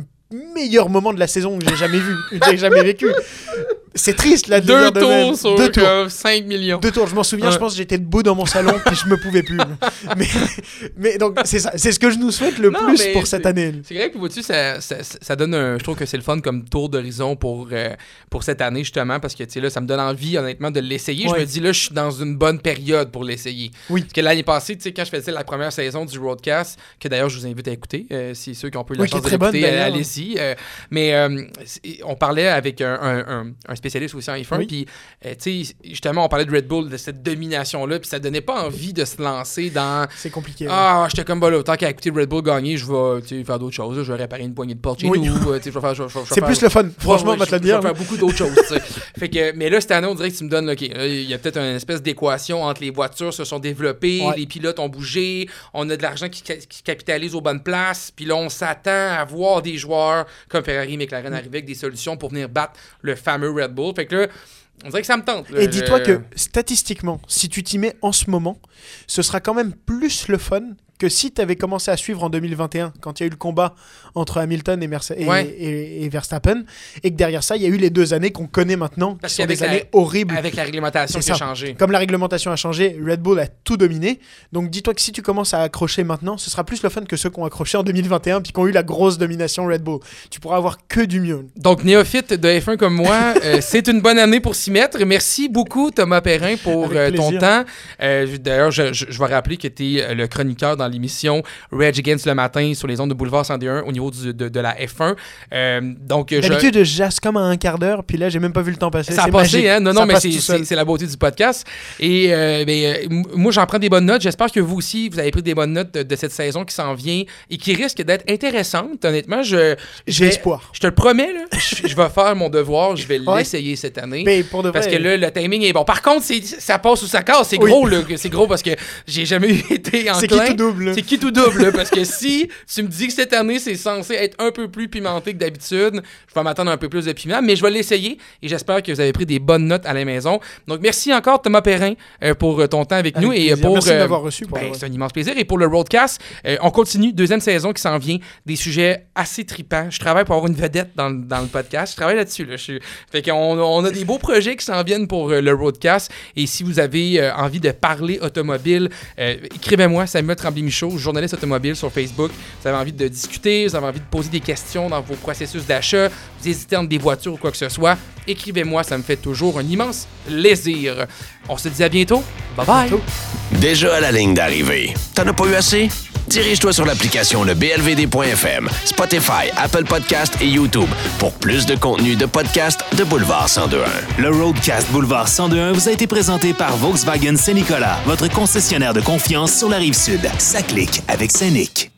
S3: meilleur moment de la saison que j'ai jamais vu, que j'ai jamais vécu. C'est triste là de
S1: Deux
S3: de
S1: tours sur
S3: deux tours.
S1: comme 5 millions.
S3: Deux tours, je m'en souviens,
S1: Ouais.
S3: je pense que j'étais debout dans mon salon puis je me pouvais plus. mais, mais donc c'est ça, c'est ce que je nous souhaite le
S1: Non,
S3: plus pour cette année.
S1: C'est vrai que vois-tu, ça, ça, ça donne un. Je trouve que c'est le fun comme tour d'horizon pour, euh, pour cette année, justement, parce que tu sais, là, ça me donne envie, honnêtement, de l'essayer. Je me dis, là, je suis dans une bonne période pour l'essayer.
S3: Oui.
S1: Parce que l'année passée, tu sais, quand je faisais la première saison du Roadcast, que d'ailleurs, je vous invite à écouter, euh, si ceux qui ont eu la
S3: Oui,
S1: chance
S3: d'ailleurs.
S1: allez-y. euh, mais on parlait avec un, un- un- un spécialiste aussi en F1,
S3: Oui.
S1: puis, euh, tu sais, justement, on parlait de Red Bull, de cette domination-là, puis ça donnait pas envie de se lancer dans.
S3: C'est compliqué.
S1: Ah, j'étais comme bah là, autant qu'à écouter Red Bull gagner, je vais faire d'autres choses. là. Je vais réparer une poignée de porte chez
S3: Oui.
S1: nous. euh,
S3: c'est plus le fun, franchement, on va te le dire.
S1: Je vais faire beaucoup d'autres choses. fait que, mais là, cette année, on dirait que tu me donnes, OK, il y a peut-être une espèce d'équation entre les voitures se sont développées,
S3: Ouais.
S1: les pilotes ont bougé, on a de l'argent qui, qui capitalise aux bonnes places, puis là, on s'attend à voir des joueurs comme Ferrari et McLaren arriver avec des solutions pour venir battre le fameux Red Bull. Fait que là, on dirait que ça me tente. là.
S3: Et dis-toi
S1: Je-
S3: que statistiquement, si tu t'y mets en ce moment, ce sera quand même plus le fun que si tu avais commencé à suivre en 2021, quand il y a eu le combat entre Hamilton et, Merce- et,
S1: Ouais.
S3: et- et Verstappen, et que derrière ça, il y a eu les deux années qu'on connaît maintenant, qui
S1: Parce
S3: sont
S1: qu'avec
S3: des
S1: la-
S3: années horribles.
S1: Avec la réglementation qui a changé.
S3: Comme la réglementation a changé, Red Bull a tout dominé. Donc dis-toi que si tu commences à accrocher maintenant, ce sera plus le fun que ceux qui ont accroché en 2021 puis qui ont eu la grosse domination Red Bull. Tu pourras avoir que du mieux.
S1: Donc, néophyte de F1 comme moi, euh, c'est une bonne année pour s'y mettre. Merci beaucoup, Thomas Perrin, pour euh, ton temps. Euh, D'ailleurs, je, je- je vais rappeler que tu es le chroniqueur dans l'émission Rage Against le matin sur les ondes de Boulevard 101 au niveau du- de, de la F1. Euh, donc, je-
S3: D'habitude, je jasse comme à un quart d'heure, puis là, j'ai même pas vu le temps passer.
S1: ça a passé, hein? Non,
S3: Ça
S1: non, mais c'est- la beauté du podcast. Et euh, ben, euh, moi, j'en prends des bonnes notes. J'espère que vous aussi, vous avez pris des bonnes notes de, de cette saison qui s'en vient et qui risque d'être intéressante. Honnêtement, je, je
S3: J'ai espoir.
S1: Je te le promets, là, je, je vais faire mon devoir. Je vais
S3: Ouais.
S1: l'essayer cette année.
S3: Mais pour de vrai,
S1: Parce que là, le timing est bon. Par contre, ça passe ou ça casse. C'est
S3: Oui.
S1: gros, là. C'est gros parce que j'ai jamais été enclin.
S3: c'est qui tout double?
S1: C'est qui tout double, parce que si tu me dis que cette année, c'est censé être un peu plus pimenté que d'habitude, je vais m'attendre un peu plus de piment, mais je vais l'essayer et j'espère que vous avez pris des bonnes notes à la maison. Donc, merci encore, Thomas Perrin, euh, pour euh, ton temps avec, nous et
S3: plaisir.
S1: pour.
S3: Merci de
S1: euh,
S3: m'avoir reçu.
S1: Ben, c'est un immense plaisir. Et pour le Roadcast, euh, on continue. Deuxième saison qui s'en vient. Des sujets assez tripants. Je travaille pour avoir une vedette dans, le- dans le podcast. Je travaille là-dessus. Là. Je Fait qu'on on a des beaux projets qui s'en viennent pour euh, le Roadcast. Et si vous avez euh, envie de parler automobile, euh, écrivez-moi Samuel Journaliste automobile sur Facebook. Vous avez envie de discuter, vous avez envie de poser des questions dans vos processus d'achat, vous hésitez entre des voitures ou quoi que ce soit, écrivez-moi. Ça me fait toujours un immense plaisir. On se dit à bientôt. Bye bye.
S4: Déjà à la ligne d'arrivée. T'en as pas eu assez? Dirige-toi sur l'application le blvd.fm, Spotify, Apple Podcast et YouTube pour plus de contenu de podcast de Boulevard 1021.
S2: Le Roadcast Boulevard 102.1 vous a été présenté par Volkswagen Saint-Nicolas, votre concessionnaire de confiance sur la rive sud. Ça clique avec Saint-Nic.